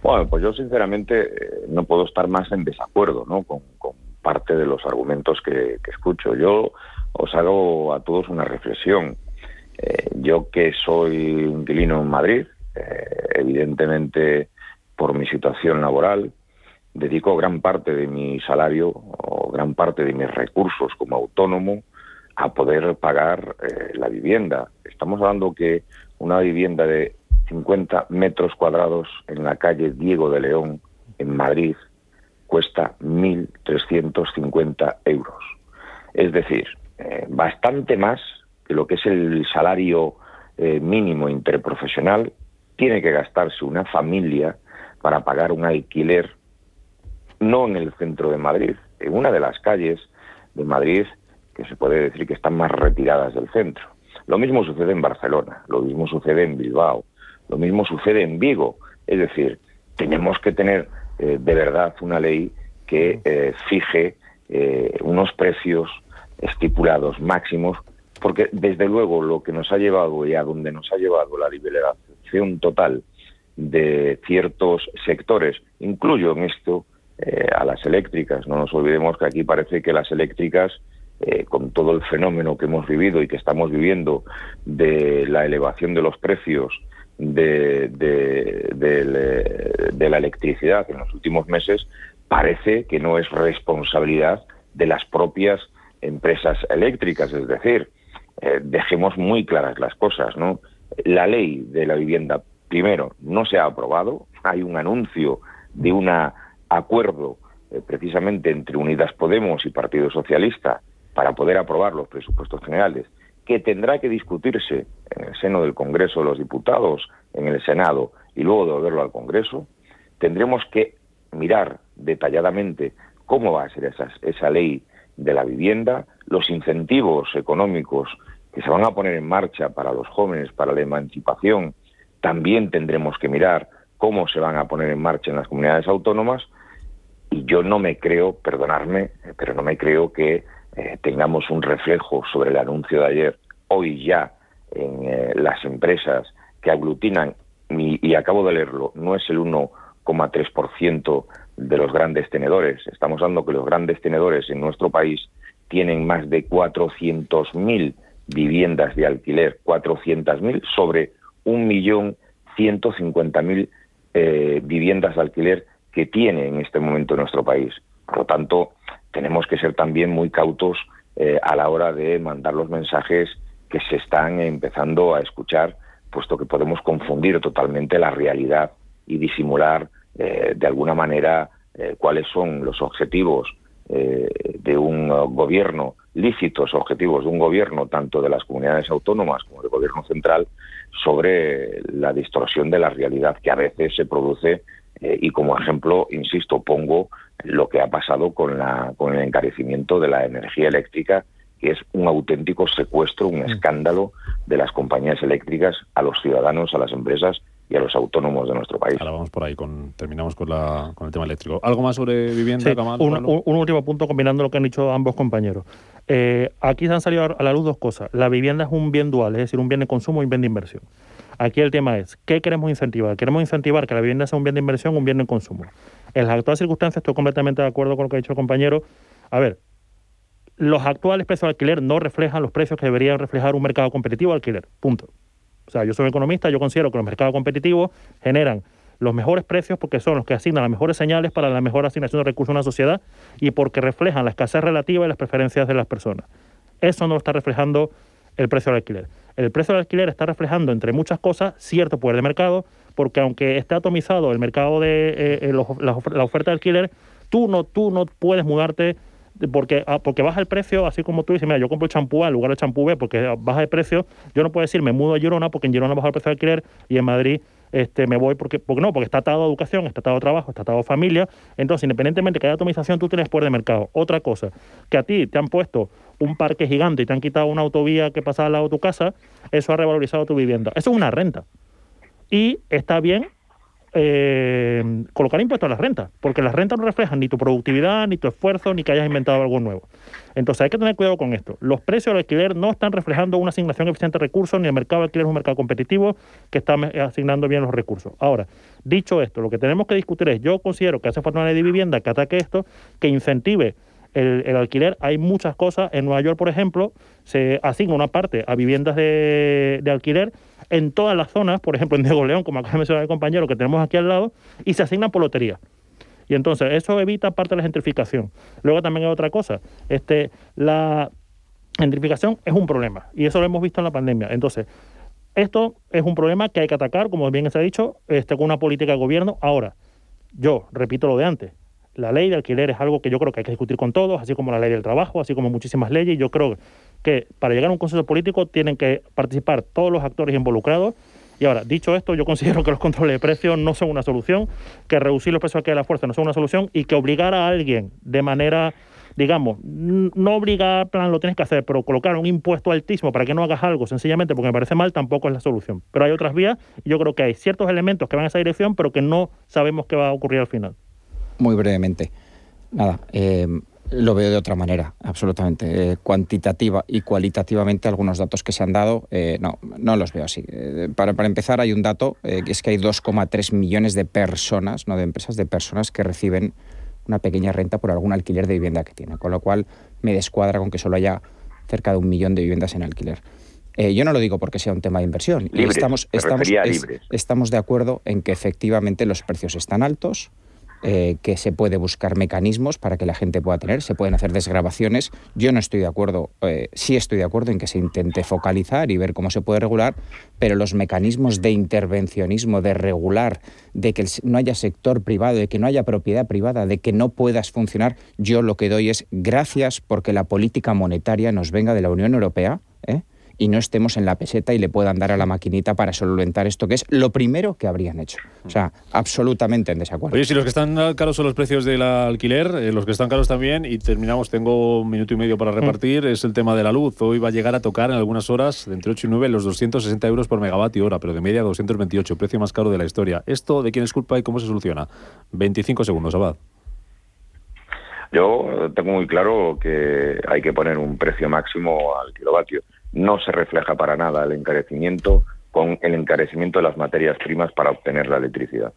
Speaker 16: Bueno, pues yo sinceramente eh, no puedo estar más en desacuerdo ¿no? con, parte de los argumentos que, escucho. Yo os hago a todos una reflexión. Eh, yo que soy inquilino en Madrid, eh, evidentemente por mi situación laboral, dedico gran parte de mi salario o gran parte de mis recursos como autónomo a poder pagar la vivienda. Estamos hablando que una vivienda de 50 metros cuadrados en la calle Diego de León, en Madrid, cuesta 1.350 euros. Es decir, eh, bastante más que lo que es el salario eh, mínimo interprofesional tiene que gastarse una familia para pagar un alquiler no en el centro de Madrid, en una de las calles de Madrid que se puede decir que están más retiradas del centro. Lo mismo sucede en Barcelona, lo mismo sucede en Bilbao, lo mismo sucede en Vigo. Es decir, tenemos que tener eh, de verdad una ley que fije unos precios estipulados máximos, porque desde luego lo que nos ha llevado y a donde nos ha llevado la liberación total de ciertos sectores, incluyo en esto a las eléctricas. No nos olvidemos que aquí parece que las eléctricas eh, con todo el fenómeno que hemos vivido y que estamos viviendo de la elevación de los precios de, de, la electricidad en los últimos meses, parece que no es responsabilidad de las propias empresas eléctricas. Es decir, eh, dejemos muy claras las cosas, ¿no? La ley de la vivienda, primero, no se ha aprobado. Hay un anuncio de un acuerdo eh, precisamente entre Unidas Podemos y Partido Socialista para poder aprobar los presupuestos generales, que tendrá que discutirse en el seno del Congreso de los Diputados, en el Senado y luego devolverlo al Congreso, tendremos que mirar detalladamente cómo va a ser esa, esa ley de la vivienda, los incentivos económicos que se van a poner en marcha para los jóvenes, para la emancipación, también tendremos que mirar cómo se van a poner en marcha en las comunidades autónomas. Y yo no me creo, perdonadme, pero no me creo que eh, tengamos un reflejo sobre el anuncio de ayer, hoy ya en eh, las empresas que aglutinan, y, acabo de leerlo, no es el 1,3% de los grandes tenedores. Estamos hablando que los grandes tenedores en nuestro país tienen más de 400.000 viviendas de alquiler, 400.000 sobre 1.150.000 eh, viviendas de alquiler que tiene en este momento nuestro país. Por lo tanto, tenemos que ser también muy cautos eh, a la hora de mandar los mensajes que se están empezando a escuchar, puesto que podemos confundir totalmente la realidad y disimular eh, de alguna manera eh, cuáles son los objetivos de un gobierno, lícitos objetivos de un gobierno, tanto de las comunidades autónomas como del gobierno central, sobre la distorsión de la realidad que a veces se produce y como ejemplo, insisto, pongo lo que ha pasado con, la, con el encarecimiento de la energía eléctrica, que es un auténtico secuestro, un mm. escándalo de las compañías eléctricas a los ciudadanos, a las empresas y a los autónomos de nuestro país.
Speaker 1: Ahora vamos por ahí, con, terminamos con, la, con el tema eléctrico. ¿Algo más sobre vivienda,
Speaker 14: un, último punto combinando lo que han dicho ambos compañeros. Eh, aquí se han salido a la luz dos cosas. La vivienda es un bien dual, es decir, un bien de consumo y un bien de inversión. Aquí el tema es, ¿qué queremos incentivar? Queremos incentivar que la vivienda sea un bien de inversión, un bien de consumo. En las actuales circunstancias estoy completamente de acuerdo con lo que ha dicho el compañero. A ver, los actuales precios de alquiler no reflejan los precios que deberían reflejar un mercado competitivo de alquiler. Punto. O sea, yo soy economista, yo considero que los mercados competitivos generan los mejores precios porque son los que asignan las mejores señales para la mejor asignación de recursos a una sociedad y porque reflejan la escasez relativa y las preferencias de las personas. Eso no lo está reflejando el precio del alquiler. El precio del alquiler está reflejando, entre muchas cosas, cierto poder de mercado, porque aunque esté atomizado el mercado de eh, eh, la, oferta de alquiler, tú no, tú no puedes mudarte porque, ah, porque baja el precio, así como tú dices, mira, yo compro champú A en lugar de champú B porque baja el precio, yo no puedo decir me mudo a Girona porque en Girona baja el precio de alquiler y en Madrid este, me voy porque, porque no, porque está atado a educación, está atado a trabajo, está atado a familia. Entonces, independientemente de que haya atomización, tú tienes poder de mercado. Otra cosa, que a ti te han puesto un parque gigante y te han quitado una autovía que pasa al lado de tu casa, eso ha revalorizado tu vivienda. Eso es una renta y está bien eh, colocar impuestos a las rentas, porque las rentas no reflejan ni tu productividad, ni tu esfuerzo, ni que hayas inventado algo nuevo. Entonces hay que tener cuidado con esto. Los precios del alquiler no están reflejando una asignación eficiente de recursos, ni el mercado de alquiler es un mercado competitivo que está asignando bien los recursos. Ahora, dicho esto, lo que tenemos que discutir es, yo considero que hace falta una ley de vivienda que ataque esto, que incentive el, alquiler, hay muchas cosas. En Nueva York, por ejemplo, se asigna una parte a viviendas de, alquiler en todas las zonas, por ejemplo en Diego León, como acaba de mencionar el compañero que tenemos aquí al lado, y se asigna por lotería. Y entonces eso evita parte de la gentrificación. Luego también hay otra cosa. Este, la gentrificación es un problema y eso lo hemos visto en la pandemia. Entonces, esto es un problema que hay que atacar, como bien se ha dicho, este, con una política de gobierno. Ahora, yo repito lo de antes, la ley de alquiler es algo que yo creo que hay que discutir con todos, así como la ley del trabajo, así como muchísimas leyes. Yo creo que para llegar a un consenso político tienen que participar todos los actores involucrados Y ahora, dicho esto, yo considero que los controles de precios no son una solución, que reducir los precios aquí a la fuerza no son una solución y que obligar a alguien de manera digamos, no obligar, plan, lo tienes que hacer, pero colocar un impuesto altísimo para que no hagas algo sencillamente porque me parece mal tampoco es la solución. Pero hay otras vías y yo creo que hay ciertos elementos que van en esa dirección, pero que no sabemos qué va a ocurrir al final.
Speaker 15: Muy brevemente. Nada, eh, lo veo de otra manera, absolutamente. Eh, cuantitativa y cualitativamente algunos datos que se han dado, eh, no, no los veo así. para, para, empezar, hay un dato, que es que hay 2,3 millones de personas, no de empresas, de personas que reciben una pequeña renta por algún alquiler de vivienda que tiene, con lo cual me descuadra con que solo haya cerca de un millón de viviendas en alquiler. Eh, yo no lo digo porque sea un tema de inversión. estamos, estamos, estamos de acuerdo en que efectivamente los precios están altos, eh, que se puede buscar mecanismos para que la gente pueda tener, se pueden hacer desgrabaciones. Yo no estoy de acuerdo, eh, sí estoy de acuerdo en que se intente focalizar y ver cómo se puede regular, pero los mecanismos de intervencionismo, de regular, de que no haya sector privado, de que no haya propiedad privada, de que no puedas funcionar, yo lo que doy es gracias porque la política monetaria nos venga de la Unión Europea. ¿eh? Y no estemos en la peseta y le puedan dar a la maquinita para solventar esto, que es lo primero que habrían hecho. O sea, absolutamente en desacuerdo.
Speaker 1: Oye, si los que están caros son los precios del alquiler, eh, los que están caros también, y terminamos, tengo un minuto y medio para mm. repartir, es el tema de la luz. Hoy va a llegar a tocar en algunas horas, de entre 8 y 9, los 260 euros por megavatio hora, pero de media 228, precio más caro de la historia. ¿Esto de quién es culpa y cómo se soluciona? 25 segundos, Abad.
Speaker 16: Yo tengo muy claro que hay que poner un precio máximo al kilovatio no se refleja para nada el encarecimiento con el encarecimiento de las materias primas para obtener la electricidad.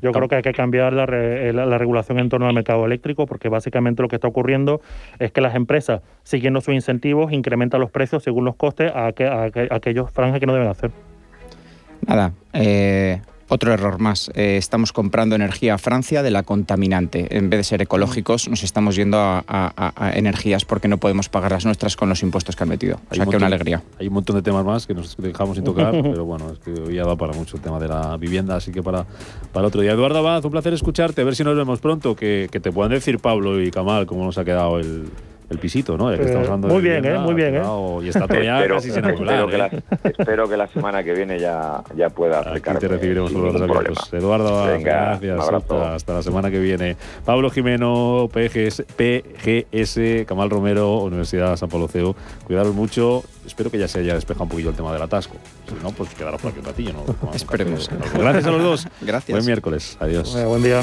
Speaker 14: Yo creo que hay que cambiar la, regulación en torno al mercado eléctrico porque básicamente lo que está ocurriendo es que las empresas, siguiendo sus incentivos, incrementan los precios según los costes a, aquellos franjas que no deben hacer.
Speaker 15: Nada, eh, otro error más. Eh, estamos comprando energía a Francia de la contaminante. En vez de ser ecológicos, nos estamos yendo a, energías porque no podemos pagar las nuestras con los impuestos que han metido. o sea, que una alegría.
Speaker 1: Hay un montón de temas más que nos dejamos sin tocar, pero bueno, es que hoy ya va para mucho el tema de la vivienda, así que para, para otro día. Eduardo Abad, un placer escucharte. A ver si nos vemos pronto. Que, que te puedan decir Pablo y Kamal cómo nos ha quedado el, el pisito, ¿no? que estamos hablando
Speaker 14: muy bien, ¿eh? Muy bien, ¿eh?
Speaker 1: Y está todavía espero, casi sin espero,
Speaker 16: que la, ¿eh? espero que la semana que viene ya, ya pueda acercarme.
Speaker 1: Aquí te recibiremos los abiertos. Eduardo, Venga, gracias. Hasta, hasta, la semana que viene. Pablo Jimeno, PGS, PGS Camal Romero, Universidad San Pablo CEU. Cuidaros mucho. Espero que ya se haya despejado un poquillo el tema del atasco. Si no, pues quedaros por aquí un ratillo. ¿no?
Speaker 15: Esperemos.
Speaker 1: Gracias a los dos.
Speaker 15: Gracias.
Speaker 1: Buen miércoles. Adiós.
Speaker 14: buen día.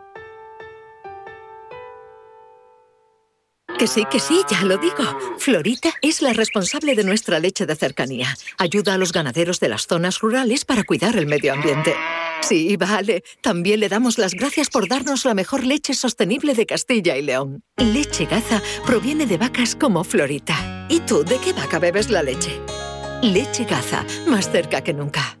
Speaker 23: Que sí, que sí, ya lo digo. Florita es la responsable de nuestra leche de cercanía. Ayuda a los ganaderos de las zonas rurales para cuidar el medio ambiente. Sí, vale. También le damos las gracias por darnos la mejor leche sostenible de Castilla y León. Leche Gaza proviene de vacas como Florita. ¿Y tú de qué vaca bebes la leche? Leche Gaza, más cerca que nunca.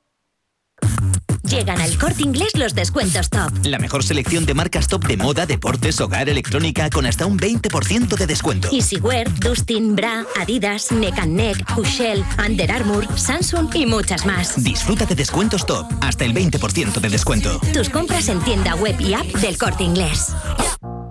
Speaker 19: Llegan al corte inglés los descuentos top.
Speaker 20: La mejor selección de marcas top de moda, deportes, hogar, electrónica con hasta un 20% de descuento.
Speaker 19: Easywear, Dustin, Bra, Adidas, Neck Neck, Hushell, Under Armour, Samsung y muchas más.
Speaker 20: Disfruta de descuentos top, hasta el 20% de descuento.
Speaker 19: Tus compras en tienda web y app del corte inglés.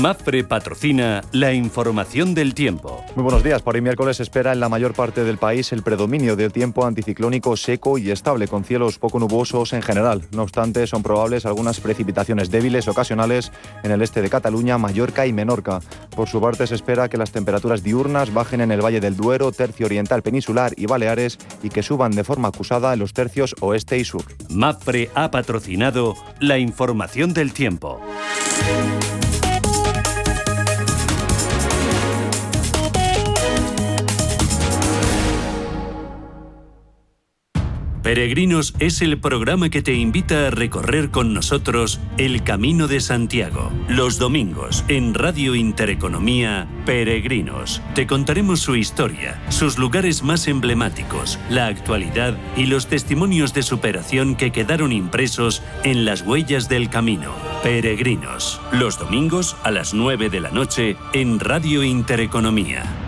Speaker 12: Mafre patrocina la información del tiempo.
Speaker 24: Muy buenos días. Por hoy miércoles se espera en la mayor parte del país el predominio del tiempo anticiclónico seco y estable, con cielos poco nubosos en general. No obstante, son probables algunas precipitaciones débiles ocasionales en el este de Cataluña, Mallorca y Menorca. Por su parte, se espera que las temperaturas diurnas bajen en el Valle del Duero, Tercio Oriental Peninsular y Baleares y que suban de forma acusada en los tercios oeste y sur.
Speaker 12: Mafre ha patrocinado la información del tiempo. Peregrinos es el programa que te invita a recorrer con nosotros el Camino de Santiago. Los domingos en Radio Intereconomía, Peregrinos. Te contaremos su historia, sus lugares más emblemáticos, la actualidad y los testimonios de superación que quedaron impresos en las huellas del camino. Peregrinos. Los domingos a las 9 de la noche en Radio Intereconomía.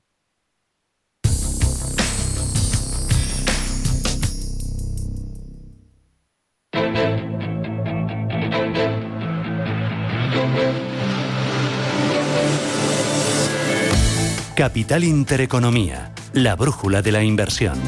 Speaker 12: Capital Intereconomía, la brújula de la inversión.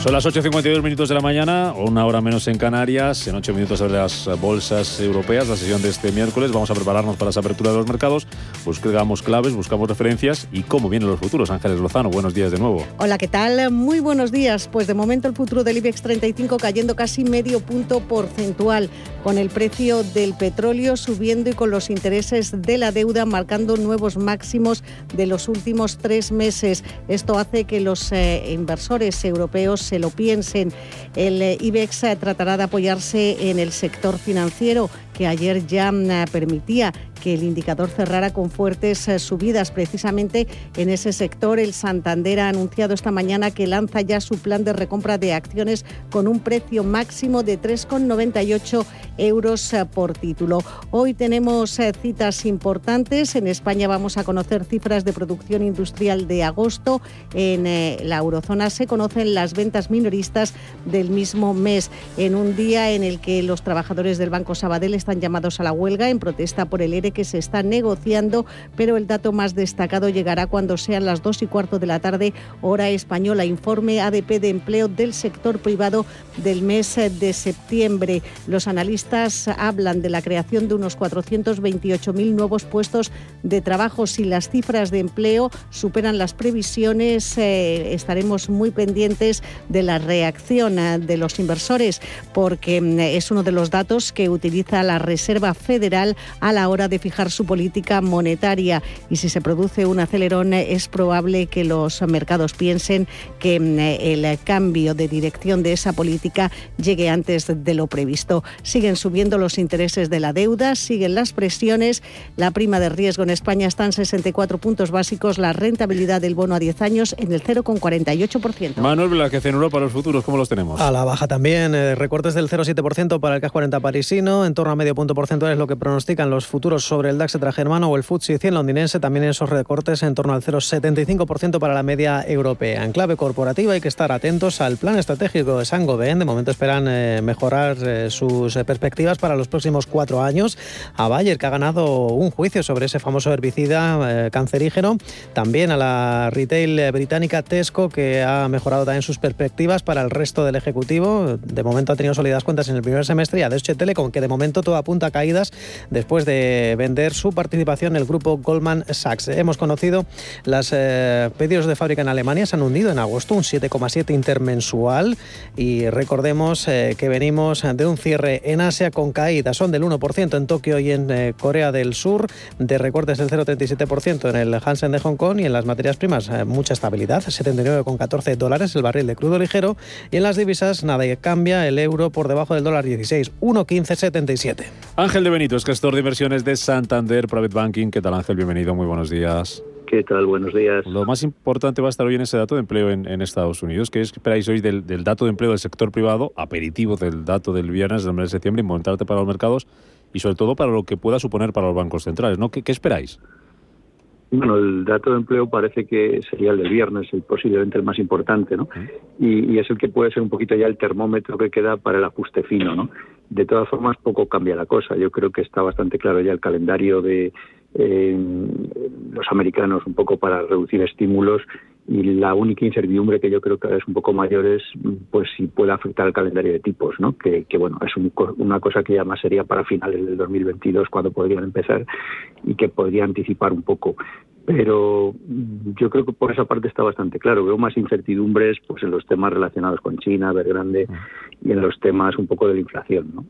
Speaker 1: Son las 8.52 minutos de la mañana, una hora menos en Canarias, en 8 minutos sobre las bolsas europeas, la sesión de este miércoles. Vamos a prepararnos para esa apertura de los mercados, buscamos claves, buscamos referencias y cómo vienen los futuros. Ángeles Lozano, buenos días de nuevo.
Speaker 25: Hola, ¿qué tal? Muy buenos días. Pues de momento el futuro del IBEX 35 cayendo casi medio punto porcentual, con el precio del petróleo subiendo y con los intereses de la deuda marcando nuevos máximos de los últimos tres meses. Esto hace que los eh, inversores europeos se lo piensen. El eh, IBEX eh, tratará de apoyarse en el sector financiero que ayer ya mm, permitía que el indicador cerrara con fuertes eh, subidas. Precisamente en ese sector, el Santander ha anunciado esta mañana que lanza ya su plan de recompra de acciones con un precio máximo de 3,98 euros eh, por título. Hoy tenemos eh, citas importantes. En España vamos a conocer cifras de producción industrial de agosto. En la eurozona se conocen las ventas minoristas del mismo mes, en un día en el que los trabajadores del Banco Sabadell están llamados a la huelga en protesta por el ERE que se está negociando, pero el dato más destacado llegará cuando sean las dos y cuarto de la tarde, hora española. Informe ADP de empleo del sector privado del mes de septiembre. Los analistas hablan de la creación de unos 428.000 nuevos puestos de trabajo. Si las cifras de empleo superan las previsiones, eh, estaremos muy pendientes de la reacción eh, de los inversores, porque mm, es uno de los datos que utiliza la la Reserva Federal a la hora de fijar su política monetaria. Y si se produce un acelerón, es probable que los mercados piensen que mm, el cambio de dirección de esa política llegue antes de lo previsto. Siguen subiendo los intereses de la deuda, siguen las presiones. La prima de riesgo en España está en 64 puntos básicos, la rentabilidad del bono a 10 años en el 0,48%.
Speaker 1: Manuel Velázquez, en Europa los futuros, ¿cómo los tenemos?
Speaker 10: A la baja también, eh, recortes del 0,7% para el CAC 40 parisino, en torno a medio punto porcentual es lo que pronostican los futuros sobre el DAX germano o el FTSE 100 londinense, también esos recortes en torno al 0,75% para la media europea. En clave corporativa hay que estar atentos al plan estratégico de Saint-Gobain, de momento esperan eh, mejorar eh, sus perspectivas para los próximos cuatro años. A Bayer, que ha ganado un juicio sobre ese famoso herbicida cancerígeno, también a la retail británica Tesco, que ha mejorado también sus perspectivas para el resto del Ejecutivo. De momento ha tenido sólidas cuentas en el primer semestre y a Deutsche Telekom, que de momento todo apunta a caídas después de vender su participación en el grupo Goldman Sachs. Hemos conocido los eh, pedidos de fábrica en Alemania, se han hundido en agosto un 7,7 intermensual y recordemos eh, que venimos de un cierre en Asia con caídas, son del 1% en Tokio y en eh, Corea del Sur, de recortes del 0,37% en el Hansen de Hong Kong y en las materias primas mucha estabilidad, 79,14 dólares el barril de crudo ligero y en las divisas nada cambia el euro por debajo del dólar 16, 1,1577.
Speaker 1: Ángel de Benito, es gestor de inversiones de Santander Private Banking. ¿Qué tal Ángel? Bienvenido, muy buenos días.
Speaker 26: ¿Qué tal? Buenos días.
Speaker 1: Lo más importante va a estar hoy en ese dato de empleo en, Estados Unidos. ¿Qué esperáis hoy del, dato de empleo del sector privado, aperitivo del dato del viernes del mes de septiembre, importante para los mercados y sobre todo para lo que pueda suponer para los bancos centrales? ¿no? ¿Qué, qué esperáis?
Speaker 26: Bueno, el dato de empleo parece que sería el del viernes, el posiblemente el más importante, ¿no? Y, es el que puede ser un poquito ya el termómetro que queda para el ajuste fino, ¿no? De todas formas, poco cambia la cosa. Yo creo que está bastante claro ya el calendario de eh, los americanos un poco para reducir estímulos y la única incertidumbre que yo creo que es un poco mayor es pues si puede afectar el calendario de tipos, ¿no? Que, bueno, es una cosa que ya más sería para finales del 2022 cuando podrían empezar y que podría anticipar un poco pero yo creo que por esa parte está bastante claro. Veo más incertidumbres pues en los temas relacionados con China, Grande y en los temas un poco de la inflación. ¿no?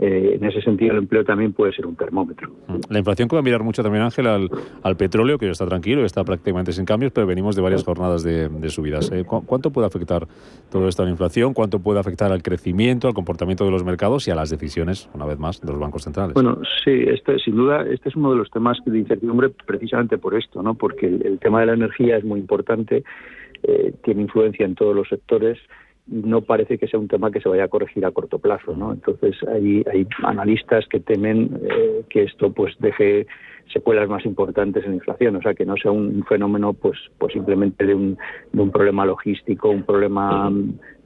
Speaker 26: Eh, en ese sentido, el empleo también puede ser un termómetro.
Speaker 1: La inflación que va a mirar mucho también, Ángel, al, petróleo, que ya está tranquilo, está prácticamente sin cambios, pero venimos de varias jornadas de, subidas. Eh, ¿Cuánto puede afectar todo esto a la inflación? ¿Cuánto puede afectar al crecimiento, al comportamiento de los mercados y a las decisiones, una vez más, de los bancos centrales?
Speaker 26: Bueno, sí, este, sin duda, este es uno de los temas de incertidumbre precisamente por esto, ¿no? porque el, tema de la energía es muy importante, eh, tiene influencia en todos los sectores no parece que sea un tema que se vaya a corregir a corto plazo, ¿no? Entonces hay, hay analistas que temen eh, que esto pues deje secuelas más importantes en la inflación, o sea que no sea un fenómeno pues pues simplemente de un, de un problema logístico, un problema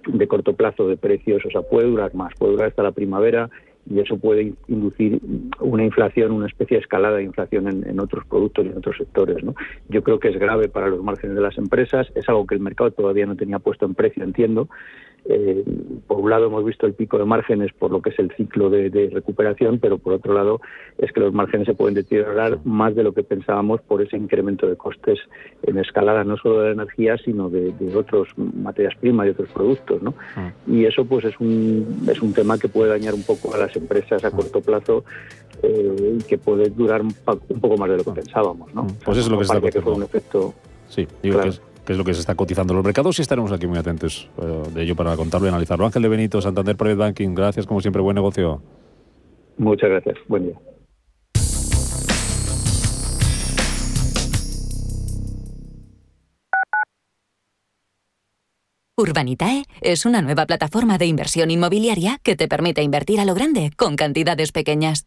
Speaker 26: de corto plazo de precios, o sea puede durar más, puede durar hasta la primavera y eso puede inducir una inflación, una especie de escalada de inflación en, otros productos y en otros sectores. ¿no? Yo creo que es grave para los márgenes de las empresas, es algo que el mercado todavía no tenía puesto en precio, entiendo, eh, por un lado hemos visto el pico de márgenes por lo que es el ciclo de, recuperación, pero por otro lado es que los márgenes se pueden deteriorar más de lo que pensábamos por ese incremento de costes en escalada no solo de la energía, sino de, de otras materias primas y otros productos. ¿no? Ah. Y eso pues es un, es un tema que puede dañar un poco a las empresas a corto plazo eh, y que puede durar un, poco más de lo que pensábamos. ¿no?
Speaker 1: Pues eso es lo que está
Speaker 26: que fue un efecto...
Speaker 1: Sí, digo que es lo que se está cotizando en los mercados y estaremos aquí muy atentos eh, de ello para contarlo y analizarlo. Ángel de Benito, Santander Private Banking, gracias como siempre, buen negocio.
Speaker 26: Muchas gracias, buen día.
Speaker 27: Urbanitae es una nueva plataforma de inversión inmobiliaria que te permite invertir a lo grande con cantidades pequeñas.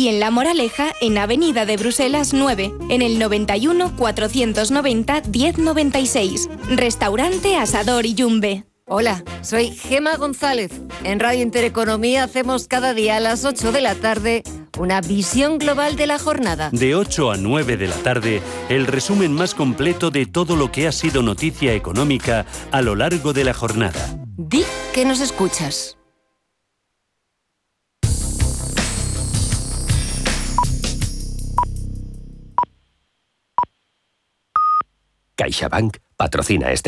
Speaker 28: y en La Moraleja, en Avenida de Bruselas 9, en el 91 490 1096. Restaurante Asador y Yumbe.
Speaker 3: Hola, soy Gema González. En Radio Intereconomía hacemos cada día a las 8 de la tarde una visión global de la jornada.
Speaker 12: De 8 a 9 de la tarde, el resumen más completo de todo lo que ha sido noticia económica a lo largo de la jornada.
Speaker 3: Di que nos escuchas.
Speaker 29: CaixaBank patrocina este